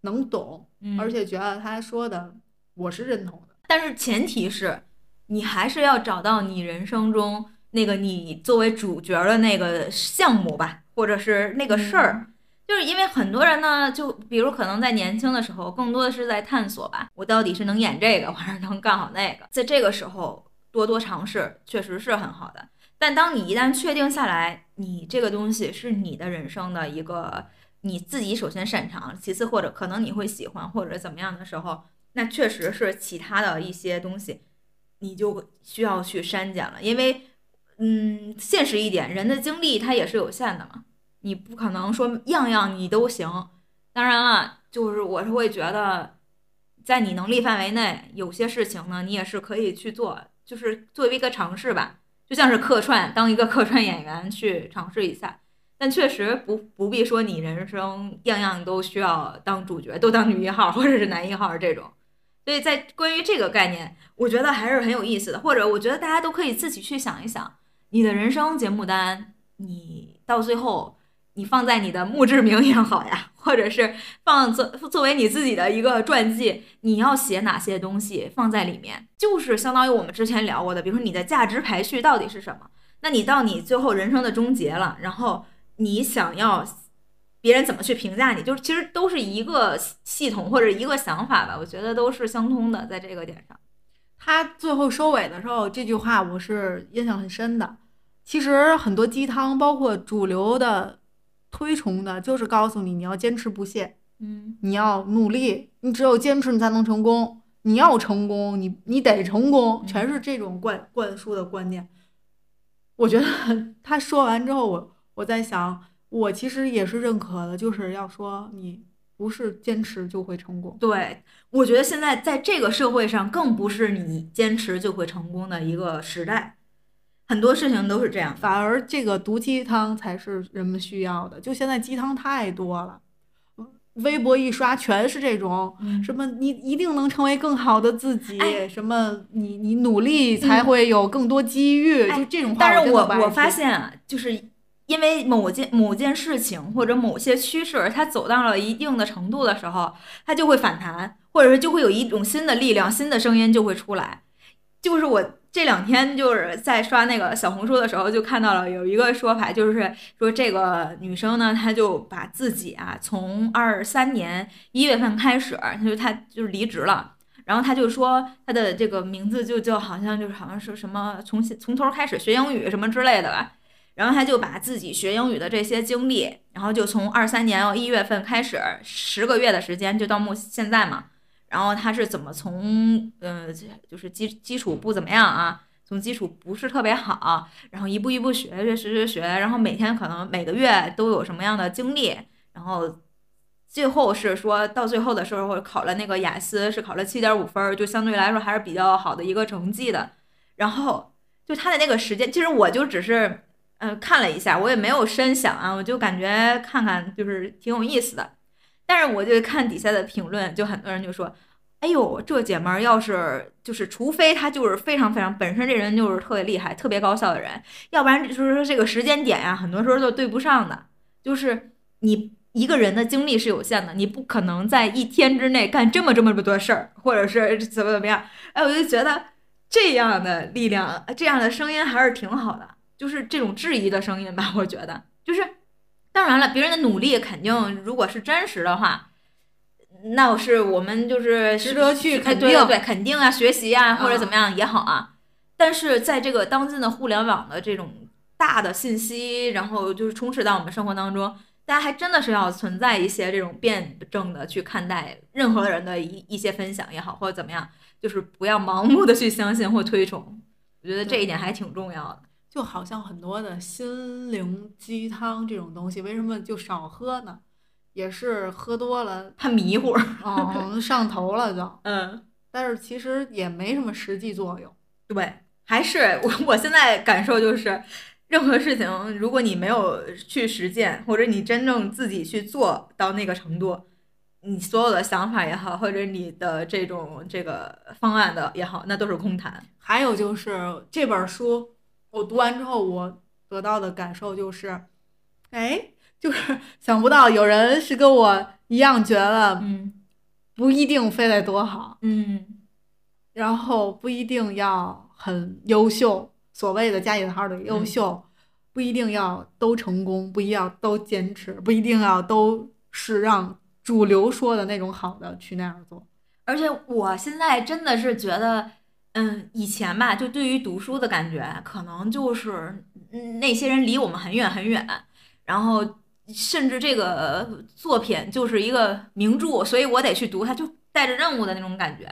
能懂，嗯而且觉得他说的我是认同的。但是前提是你还是要找到你人生中那个你作为主角的那个项目吧，或者是那个事儿。就是因为很多人呢，就比如可能在年轻的时候，更多的是在探索吧，我到底是能演这个，还是能干好那个。在这个时候多多尝试，确实是很好的。但当你一旦确定下来，你这个东西是你的人生的一个你自己首先擅长，其次或者可能你会喜欢或者怎么样的时候，那确实是其他的一些东西，你就需要去删减了，因为，嗯，现实一点，人的精力它也是有限的嘛，你不可能说样样你都行。当然了，就是我是会觉得，在你能力范围内，有些事情呢，你也是可以去做，就是作为一个尝试吧，就像是客串，当一个客串演员去尝试一下。但确实不不必说你人生样样都需要当主角，都当女一号或者是男一号这种。所以在关于这个概念，我觉得还是很有意思的，或者我觉得大家都可以自己去想一想，你的人生节目单，你到最后你放在你的墓志铭也好呀，或者是放作作为你自己的一个传记，你要写哪些东西放在里面，就是相当于我们之前聊过的，比如说你的价值排序到底是什么？那你到你最后人生的终结了，然后你想要别人怎么去评价你，就是其实都是一个系统或者一个想法吧，我觉得都是相通的，在这个点上。他最后收尾的时候，这句话我是印象很深的。其实很多鸡汤，包括主流的推崇的，就是告诉你你要坚持不懈，嗯你要努力，你只有坚持你才能成功。你要成功，你你得成功，全是这种灌灌输的观念。我觉得 他说完之后，我我在想，我其实也是认可的，就是要说你不是坚持就会成功。对，我觉得现在在这个社会上，更不是你坚持就会成功的一个时代，很多事情都是这样。反而这个毒鸡汤才是人们需要的。就现在鸡汤太多了，微博一刷全是这种嗯什么你一定能成为更好的自己，哎什么你你努力才会有更多机遇，哎就这种话但是我我发现啊，就是因为某件某件事情或者某些趋势，它走到了一定的程度的时候，它就会反弹，或者是就会有一种新的力量、新的声音就会出来。就是我这两天就是在刷那个小红书的时候，就看到了有一个说法，就是说这个女生呢，她就把自己啊从二三年一月份开始，就她就离职了。然后他就说他的这个名字就就好像就是好像是什么从从头开始学英语什么之类的吧。然后他就把自己学英语的这些经历，然后就从二三年一月份开始，十个月的时间就到目现在嘛。然后他是怎么从呃就是基基础不怎么样啊，从基础不是特别好，然后一步一步学学学学学，然后每天可能每个月都有什么样的经历，然后最后是说到最后的时候考了那个雅思是考了七点五分，就相对来说还是比较好的一个成绩的。然后就他的那个时间，其实我就只是。嗯，看了一下，我也没有深想啊，我就感觉看看就是挺有意思的。但是我就看底下的评论，就很多人就说：“哎呦，这姐们儿要是就是，除非她就是非常非常本身这人就是特别厉害、特别高效的人，要不然就是说这个时间点呀，很多时候都对不上的。就是你一个人的精力是有限的，你不可能在一天之内干这么这么这么多事儿，或者是怎么怎么样。哎，我就觉得这样的力量，这样的声音还是挺好的。”就是这种质疑的声音吧，我觉得就是，当然了，别人的努力肯定如果是真实的话，那是我们就是值得去肯定，对肯定啊，学习啊或者怎么样也好啊。但是在这个当今的互联网的这种大的信息，然后就是充斥到我们生活当中，大家还真的是要存在一些这种辩证的去看待任何人的一一些分享也好，或者怎么样，就是不要盲目的去相信或推崇。我觉得这一点还挺重要的。就好像很多的心灵鸡汤这种东西，为什么就少喝呢？也是喝多了怕迷糊，哦，上头了就。嗯，但是其实也没什么实际作用。对，还是我我现在感受就是，任何事情如果你没有去实践，或者你真正自己去做到那个程度，你所有的想法也好，或者你的这种这个方案的也好，那都是空谈。还有就是这本书。我读完之后，我得到的感受就是，哎，就是 想不到有人是跟我一样觉得，嗯，不一定非得多好，嗯，然后不一定要很优秀，所谓的加引号的优秀，不一定要都成功，不一定要都坚持，不一定要都是让主流说的那种好的去那样做。而且我现在真的是觉得。嗯，以前吧，就对于读书的感觉，可能就是那些人离我们很远很远，然后甚至这个作品就是一个名著，所以我得去读它，就带着任务的那种感觉。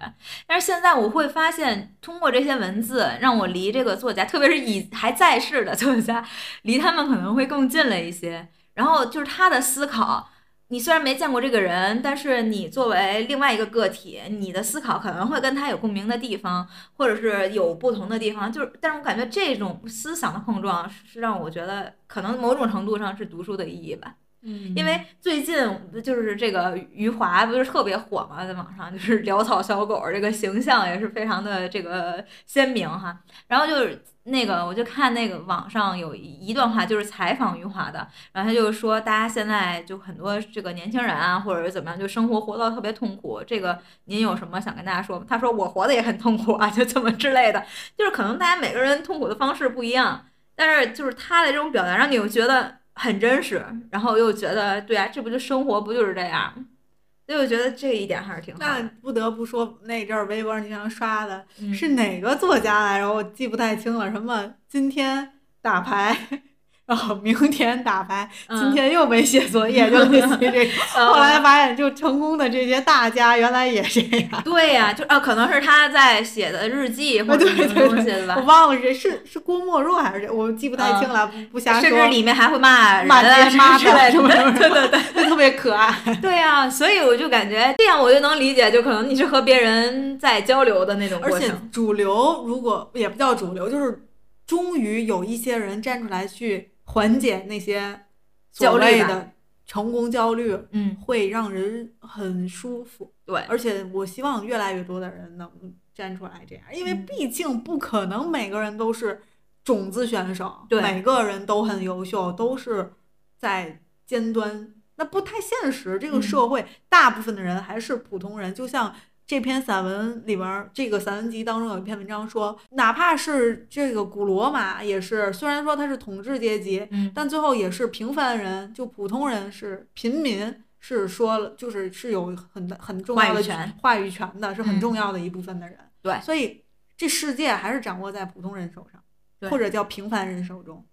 但是现在我会发现，通过这些文字，让我离这个作家，特别是已还在世的作家，离他们可能会更近了一些。然后就是他的思考。你虽然没见过这个人，但是你作为另外一个个体，你的思考可能会跟他有共鸣的地方，或者是有不同的地方。就是，但是我感觉这种思想的碰撞是让我觉得，可能某种程度上是读书的意义吧。嗯，因为最近就是这个余华不是特别火嘛，在网上就是潦草小狗这个形象也是非常的这个鲜明哈，然后就是。那个，我就看那个网上有一段话，就是采访余华的，然后他就说，大家现在就很多这个年轻人啊，或者是怎么样，就生活活到特别痛苦。这个您有什么想跟大家说吗？他说我活的也很痛苦啊，就这么之类的，就是可能大家每个人痛苦的方式不一样，但是就是他的这种表达让你又觉得很真实，然后又觉得对啊，这不就生活不就是这样？所以我觉得这一点还是挺好。那不得不说，那阵儿微博上经常刷的是哪个作家来着？我记不太清了。什么今天打牌，然后明天打牌，今天又没写作业，就类似于这个。后来发现，就成功的这些大家原来也这样。对呀，就呃，可能是他在写的日记或者什么东西的吧。我忘了是是是郭沫若还是谁，我记不太清了，不瞎说。甚至里面还会骂骂街骂之类的，对对对，特别可爱。对呀，所以我就感觉这样，我就能理解，就可能你是和别人在交流的那种过程。而且主流如果也不叫主流，就是终于有一些人站出来去。缓解那些焦虑的成功焦虑，嗯，会让人很舒服。对，而且我希望越来越多的人能站出来这样，因为毕竟不可能每个人都是种子选手，对，每个人都很优秀，都是在尖端，那不太现实。这个社会大部分的人还是普通人，就像。这篇散文里边，这个散文集当中有一篇文章说，哪怕是这个古罗马，也是虽然说他是统治阶级，嗯，但最后也是平凡人，就普通人是平民，是说了就是是有很很重要的话语权的，是很嗯重要的一部分的人。对所以这世界还是掌握在普通人手上，或者叫平凡人手中。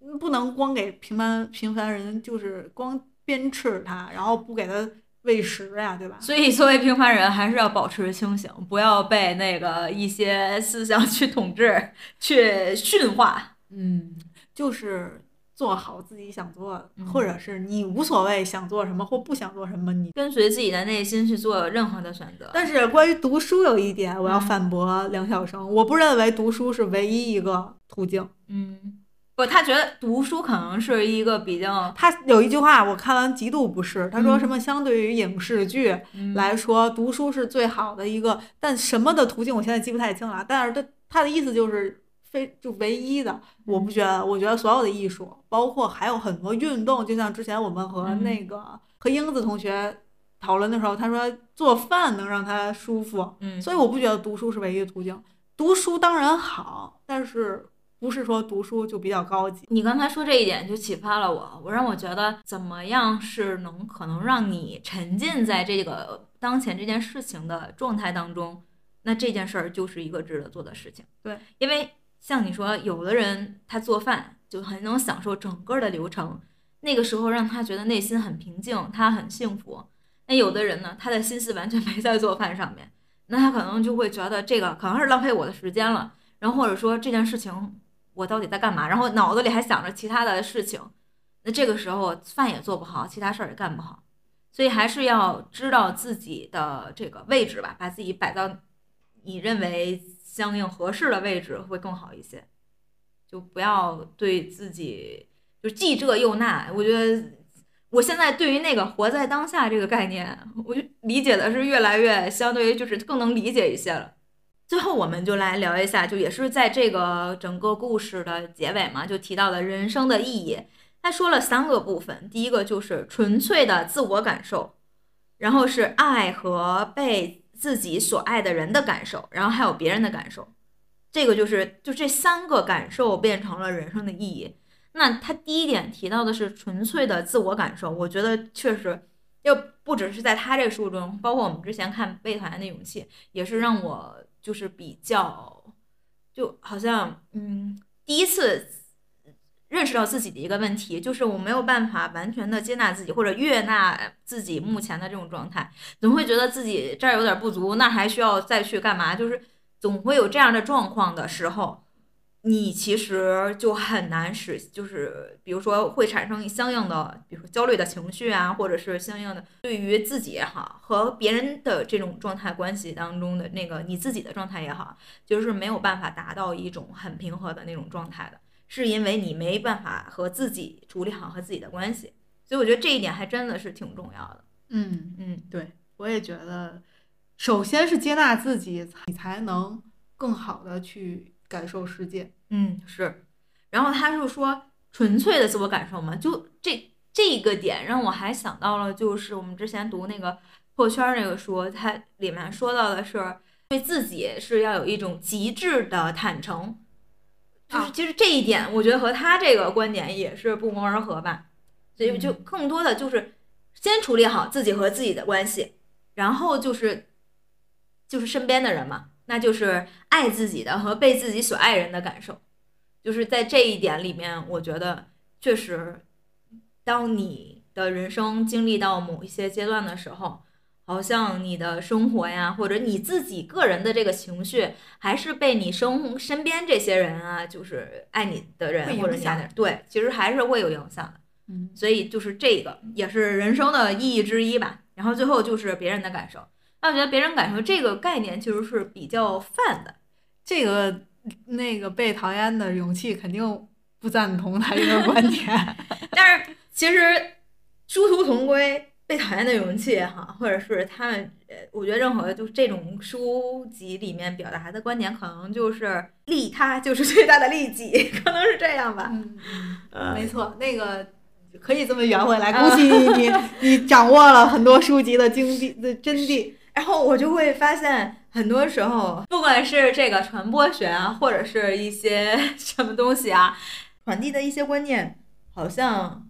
嗯不能光给平凡平凡人就是光鞭笞他，然后不给他喂食呀，对吧？所以作为平凡人，还是要保持清醒，不要被那个一些思想去统治、去驯化。嗯，就是做好自己想做的，嗯或者是你无所谓想做什么或不想做什么，你。跟随自己的内心去做任何的选择。但是关于读书有一点，我要嗯反驳梁晓声，我不认为读书是唯一一个途径。嗯，不，他觉得读书可能是一个比较他有一句话我看完极度不适，他说嗯什么相对于影视剧来说，读书是最好的一个，但什么的途径我现在记不太清了。但是他他的意思就是非就唯一的，我不觉得，我觉得所有的艺术，包括还有很多运动，就像之前我们和嗯那个、和英子同学讨论的时候，他说做饭能让他舒服，嗯，所以我不觉得读书是唯一的途径。读书当然好，但是不是说读书就比较高级。你刚才说这一点就启发了我，我让我觉得怎么样是能可能让你沉浸在这个当前这件事情的状态当中，那这件事儿就是一个值得做的事情。对，因为像你说，有的人他做饭就很能享受整个的流程，那个时候让他觉得内心很平静，他很幸福。那有的人呢，他的心思完全没在做饭上面，那他可能就会觉得这个可能是浪费我的时间了，然后或者说这件事情我到底在干嘛，然后脑子里还想着其他的事情，那这个时候饭也做不好，其他事儿也干不好，所以还是要知道自己的这个位置吧，把自己摆到你认为相应合适的位置会更好一些，就不要对自己就既这又那。我觉得我现在对于那个活在当下这个概念，我就理解的是越来越相对于就是更能理解一些了。最后，我们就来聊一下，就也是在这个整个故事的结尾嘛，就提到了人生的意义。他说了三个部分，第一个就是纯粹的自我感受，然后是爱和被自己所爱的人的感受，然后还有别人的感受。这个就是就这三个感受变成了人生的意义。那他第一点提到的是纯粹的自我感受，我觉得确实，又不只是在他这书中，包括我们之前看《被讨厌的勇气》，也是让我就是比较，就好像嗯，第一次认识到自己的一个问题，就是我没有办法完全的接纳自己或者悦纳自己目前的这种状态，总会觉得自己这儿有点不足，那还需要再去干嘛，就是总会有这样的状况的时候。你其实就很难使，就是比如说会产生相应的，比如说焦虑的情绪啊，或者是相应的对于自己也好和别人的这种状态关系当中的那个你自己的状态也好，就是没有办法达到一种很平和的那种状态的，是因为你没办法和自己处理好和自己的关系，所以我觉得这一点还真的是挺重要的。嗯，嗯，对，我也觉得，首先是接纳自己，你才能更好的去感受世界。嗯，是。然后他就说纯粹的自我感受嘛，就这这个点让我还想到了，就是我们之前读那个破圈儿那个书，它里面说到的是对自己是要有一种极致的坦诚，就是啊其实这一点，我觉得和他这个观点也是不谋而合吧。所以就更多的就是先处理好自己和自己的关系，然后就是就是身边的人嘛，那就是爱自己的和被自己所爱人的感受。就是在这一点里面，我觉得确实，当你的人生经历到某一些阶段的时候，好像你的生活呀，或者你自己个人的这个情绪，还是被你生身边这些人啊，就是爱你的人或者你爱的人，对，其实还是会有影响的。嗯，所以就是这个也是人生的意义之一吧。然后最后就是别人的感受，那我觉得别人感受这个概念其实是比较泛的。这个那个被讨厌的勇气肯定不赞同他这个观点。但是其实殊途同归，被讨厌的勇气哈，或者是他们，呃，我觉得任何就是这种书籍里面表达的观点，可能就是利他就是最大的利己，可能是这样吧。没错，那个可以这么圆回来。恭喜你，你你掌握了很多书籍的经地的真谛。然后我就会发现，很多时候，不管是这个传播学啊，或者是一些 什么东西啊，传递的一些观念，好像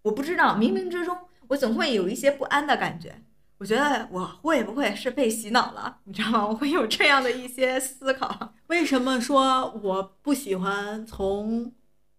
我不知道，冥冥之中，我总会有一些不安的感觉。我觉得我会不会是被洗脑了？你知道吗？我会有这样的一些思考。为什么说我不喜欢从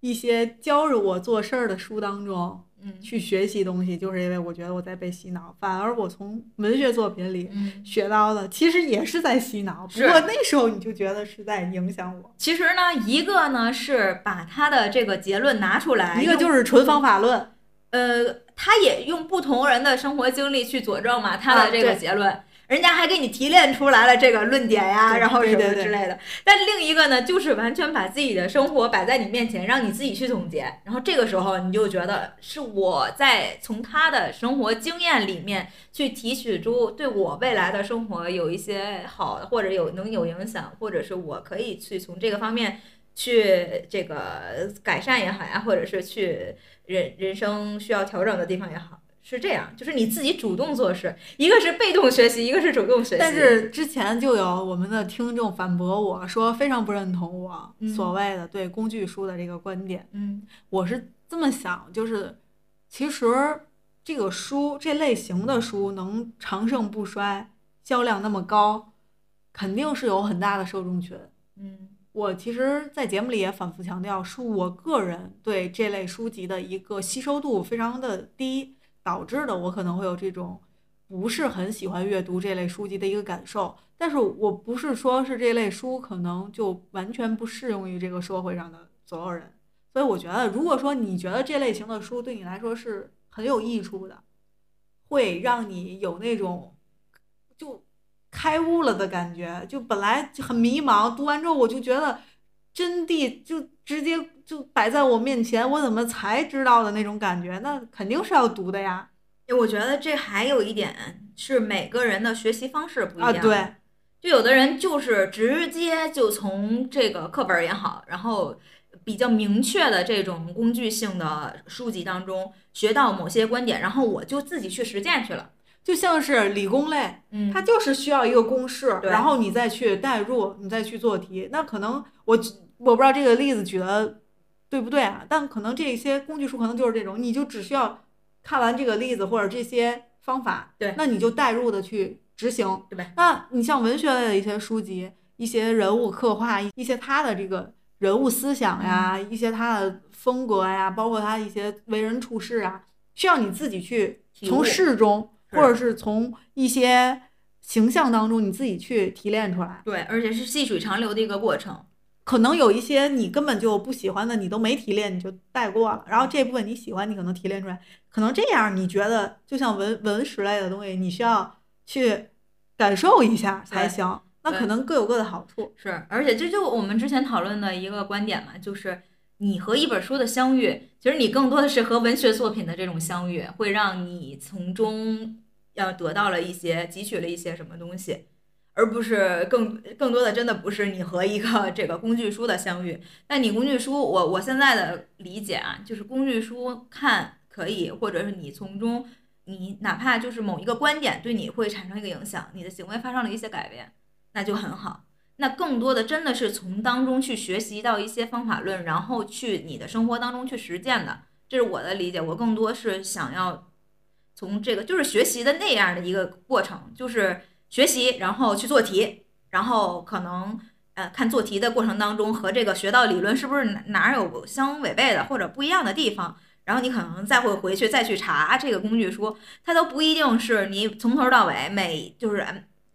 一些教着我做事儿的书当中嗯去学习东西？就是因为我觉得我在被洗脑，反而我从文学作品里嗯，学到的其实也是在洗脑，不过那时候你就觉得是在影响我。其实呢，一个呢是把他的这个结论拿出来，一个就是纯方法论，呃，他也用不同人的生活经历去佐证嘛他啊的这个结论。人家还给你提炼出来了这个论点呀，然后什么之类的。但另一个呢，就是完全把自己的生活摆在你面前，让你自己去总结。然后这个时候，你就觉得是我在从他的生活经验里面去提取出对我未来的生活有一些好，或者有能有影响，或者是我可以去从这个方面去这个改善也好呀，或者是去人人生需要调整的地方也好，是这样，就是你自己主动做事，一个是被动学习，一个是主动学习。但是之前就有我们的听众反驳我说非常不认同我嗯所谓的对工具书的这个观点。嗯我是这么想，就是其实这个书这类型的书能长盛不衰，销量那么高，肯定是有很大的受众群。嗯我其实，在节目里也反复强调，是我个人对这类书籍的一个吸收度非常的低，导致的我可能会有这种不是很喜欢阅读这类书籍的一个感受。但是我不是说是这类书可能就完全不适用于这个社会上的所有人。所以我觉得，如果说你觉得这类型的书对你来说是很有益处的，会让你有那种就开悟了的感觉，就本来就很迷茫，读完之后我就觉得真谛就直接就摆在我面前，我怎么才知道的那种感觉，那肯定是要读的呀。我觉得这还有一点是每个人的学习方式不一啊，样。对，就有的人就是直接就从这个课本儿也好，然后比较明确的这种工具性的书籍当中学到某些观点，然后我就自己去实践去了。就像是理工类，嗯它就是需要一个公式，然后你再去代入，你再去做题。那可能我我不知道这个例子举的对不对啊，但可能这些工具书可能就是这种，你就只需要看完这个例子或者这些方法，对那你就代入的去执行，对呗？那你像文学类的一些书籍，一些人物刻画，一些他的这个人物思想呀，一些他的风格呀，包括他一些为人处事啊，需要你自己去从事中，或者是从一些形象当中你自己去提炼出来。对，而且是细水长流的一个过程。可能有一些你根本就不喜欢的，你都没提炼，你就带过了。然后这部分你喜欢，你可能提炼出来。可能这样你觉得，就像文文史类的东西，你需要去感受一下才行。那可能各有各的好处。是，而且这就我们之前讨论的一个观点嘛，就是你和一本书的相遇，其实你更多的是和文学作品的这种相遇，会让你从中要得到了一些汲取了一些什么东西，而不是更更多的真的不是你和一个这个工具书的相遇。那你工具书，我我现在的理解啊，就是工具书看可以，或者是你从中。你哪怕就是某一个观点对你会产生一个影响，你的行为发生了一些改变，那就很好。那更多的真的是从当中去学习到一些方法论，然后去你的生活当中去实践的，这是我的理解。我更多是想要从这个就是学习的那样的一个过程，就是学习，然后去做题，然后可能呃看做题的过程当中和这个学到理论是不是哪哪有相违背的或者不一样的地方。然后你可能再会回去再去查这个工具书，它都不一定是你从头到尾每就是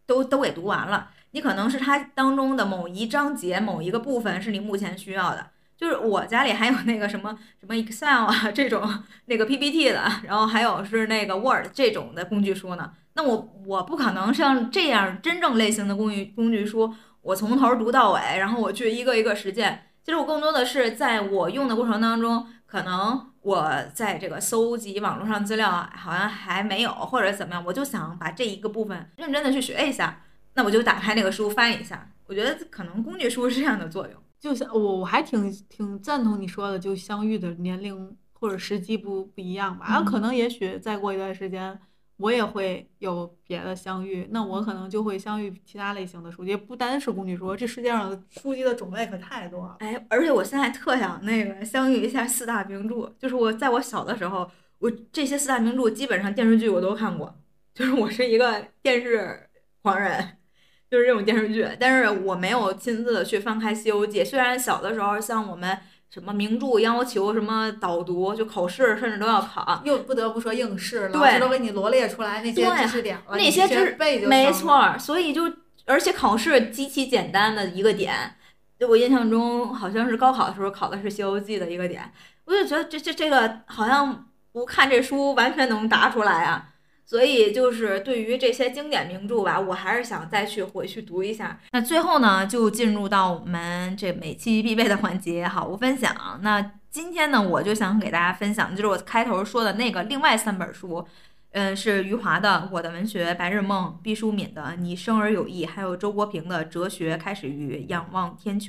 都都给读完了。你可能是它当中的某一章节、某一个部分是你目前需要的。就是我家里还有那个什么什么 Excel 啊这种那个 PPT 的，然后还有是那个 Word 这种的工具书呢。那我我不可能像这样真正类型的工具工具书，我从头读到尾，然后我去一个一个实践。其实我更多的是在我用的过程当中，可能我在这个搜集网络上资料啊，好像还没有或者怎么样，我就想把这一个部分认真的去学一下。那我就打开那个书翻一下，我觉得可能工具书是这样的作用。就像我我还挺挺赞同你说的，就相遇的年龄或者时机不不一样吧。啊，嗯可能也许再过一段时间，我也会有别的相遇，那我可能就会相遇其他类型的书籍，不单是工具书，这世界上的书籍的种类可太多了。哎，而且我现在特想那个相遇一下四大名著，就是我在我小的时候，我这些四大名著基本上电视剧我都看过，就是我是一个电视狂人，就是这种电视剧。但是我没有亲自的去翻开《西游记》，虽然小的时候像我们什么名著要求什么导读，就考试甚至都要考。又不得不说应试，老师都给你罗列出来那些知识点了，那些知背就没。错，所以就而且考试极其简单的一个点，就我印象中好像是高考的时候考的是《西游记》的一个点，我就觉得这这这个好像不看这书完全能答出来啊。所以就是对于这些经典名著吧，我还是想再去回去读一下。那最后呢，就进入到我们这每期必备的环节——好物分享。那今天呢，我就想给大家分享，就是我开头说的那个另外三本书。嗯，是余华的《我的文学白日梦》，毕淑敏的《你生而有意》，还有周国平的《哲学开始于仰望天穹》。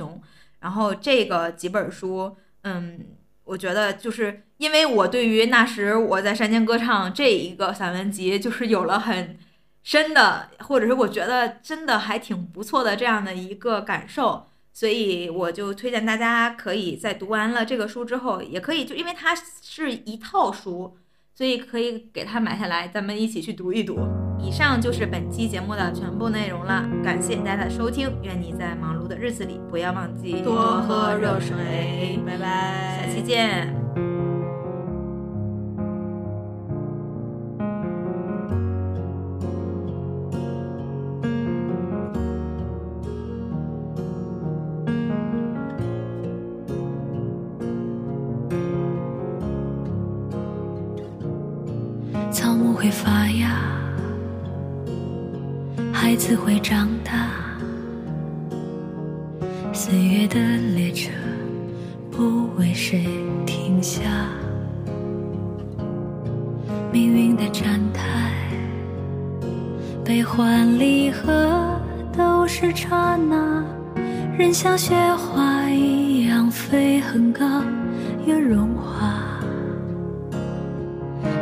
然后这个几本书，嗯，我觉得就是因为我对于那时我在山间歌唱这一个散文集，就是有了很深的，或者是我觉得真的还挺不错的这样的一个感受。所以我就推荐大家可以在读完了这个书之后，也可以就因为它是一套书，所以可以给它买下来，咱们一起去读一读。以上就是本期节目的全部内容了，感谢大家的收听，愿你在忙碌的日子里不要忘记多喝热水水，拜拜，下期见。自会长大。岁月的列车不为谁停下，命运的站台，悲欢离合都是刹那。人像雪花一样飞很高，又融化。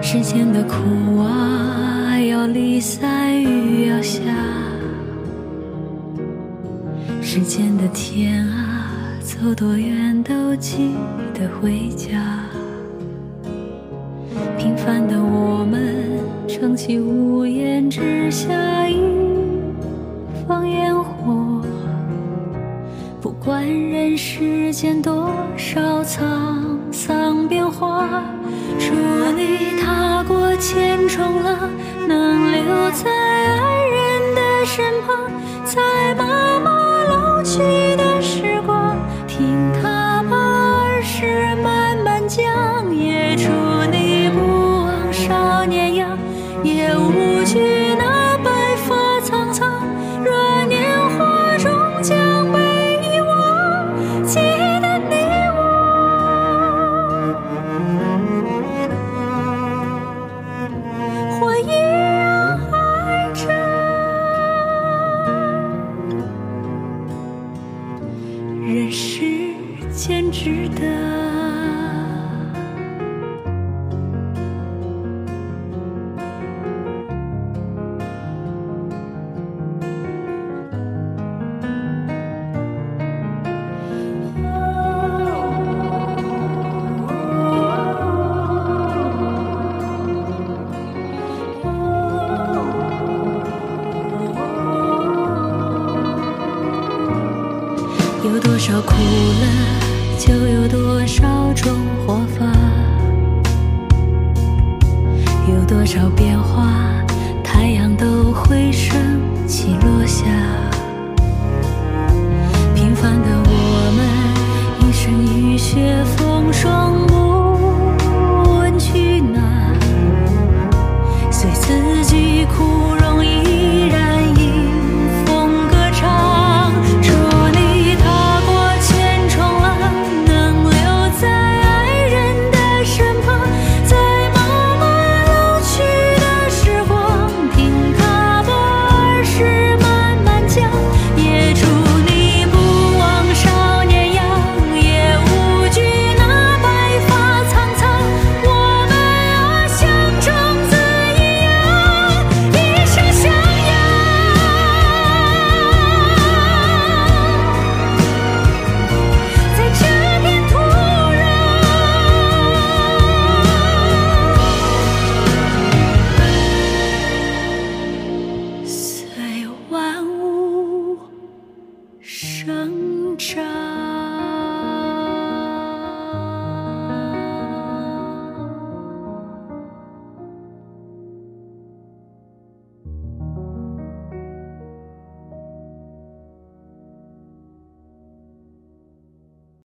世间的苦啊，要离散雨要下；世间的天啊，走多远都记得回家。平凡的我们，撑起屋檐之下一方烟火。不管人世间多少沧桑变化，祝你踏过千重浪，能留在爱人的身旁，在妈妈老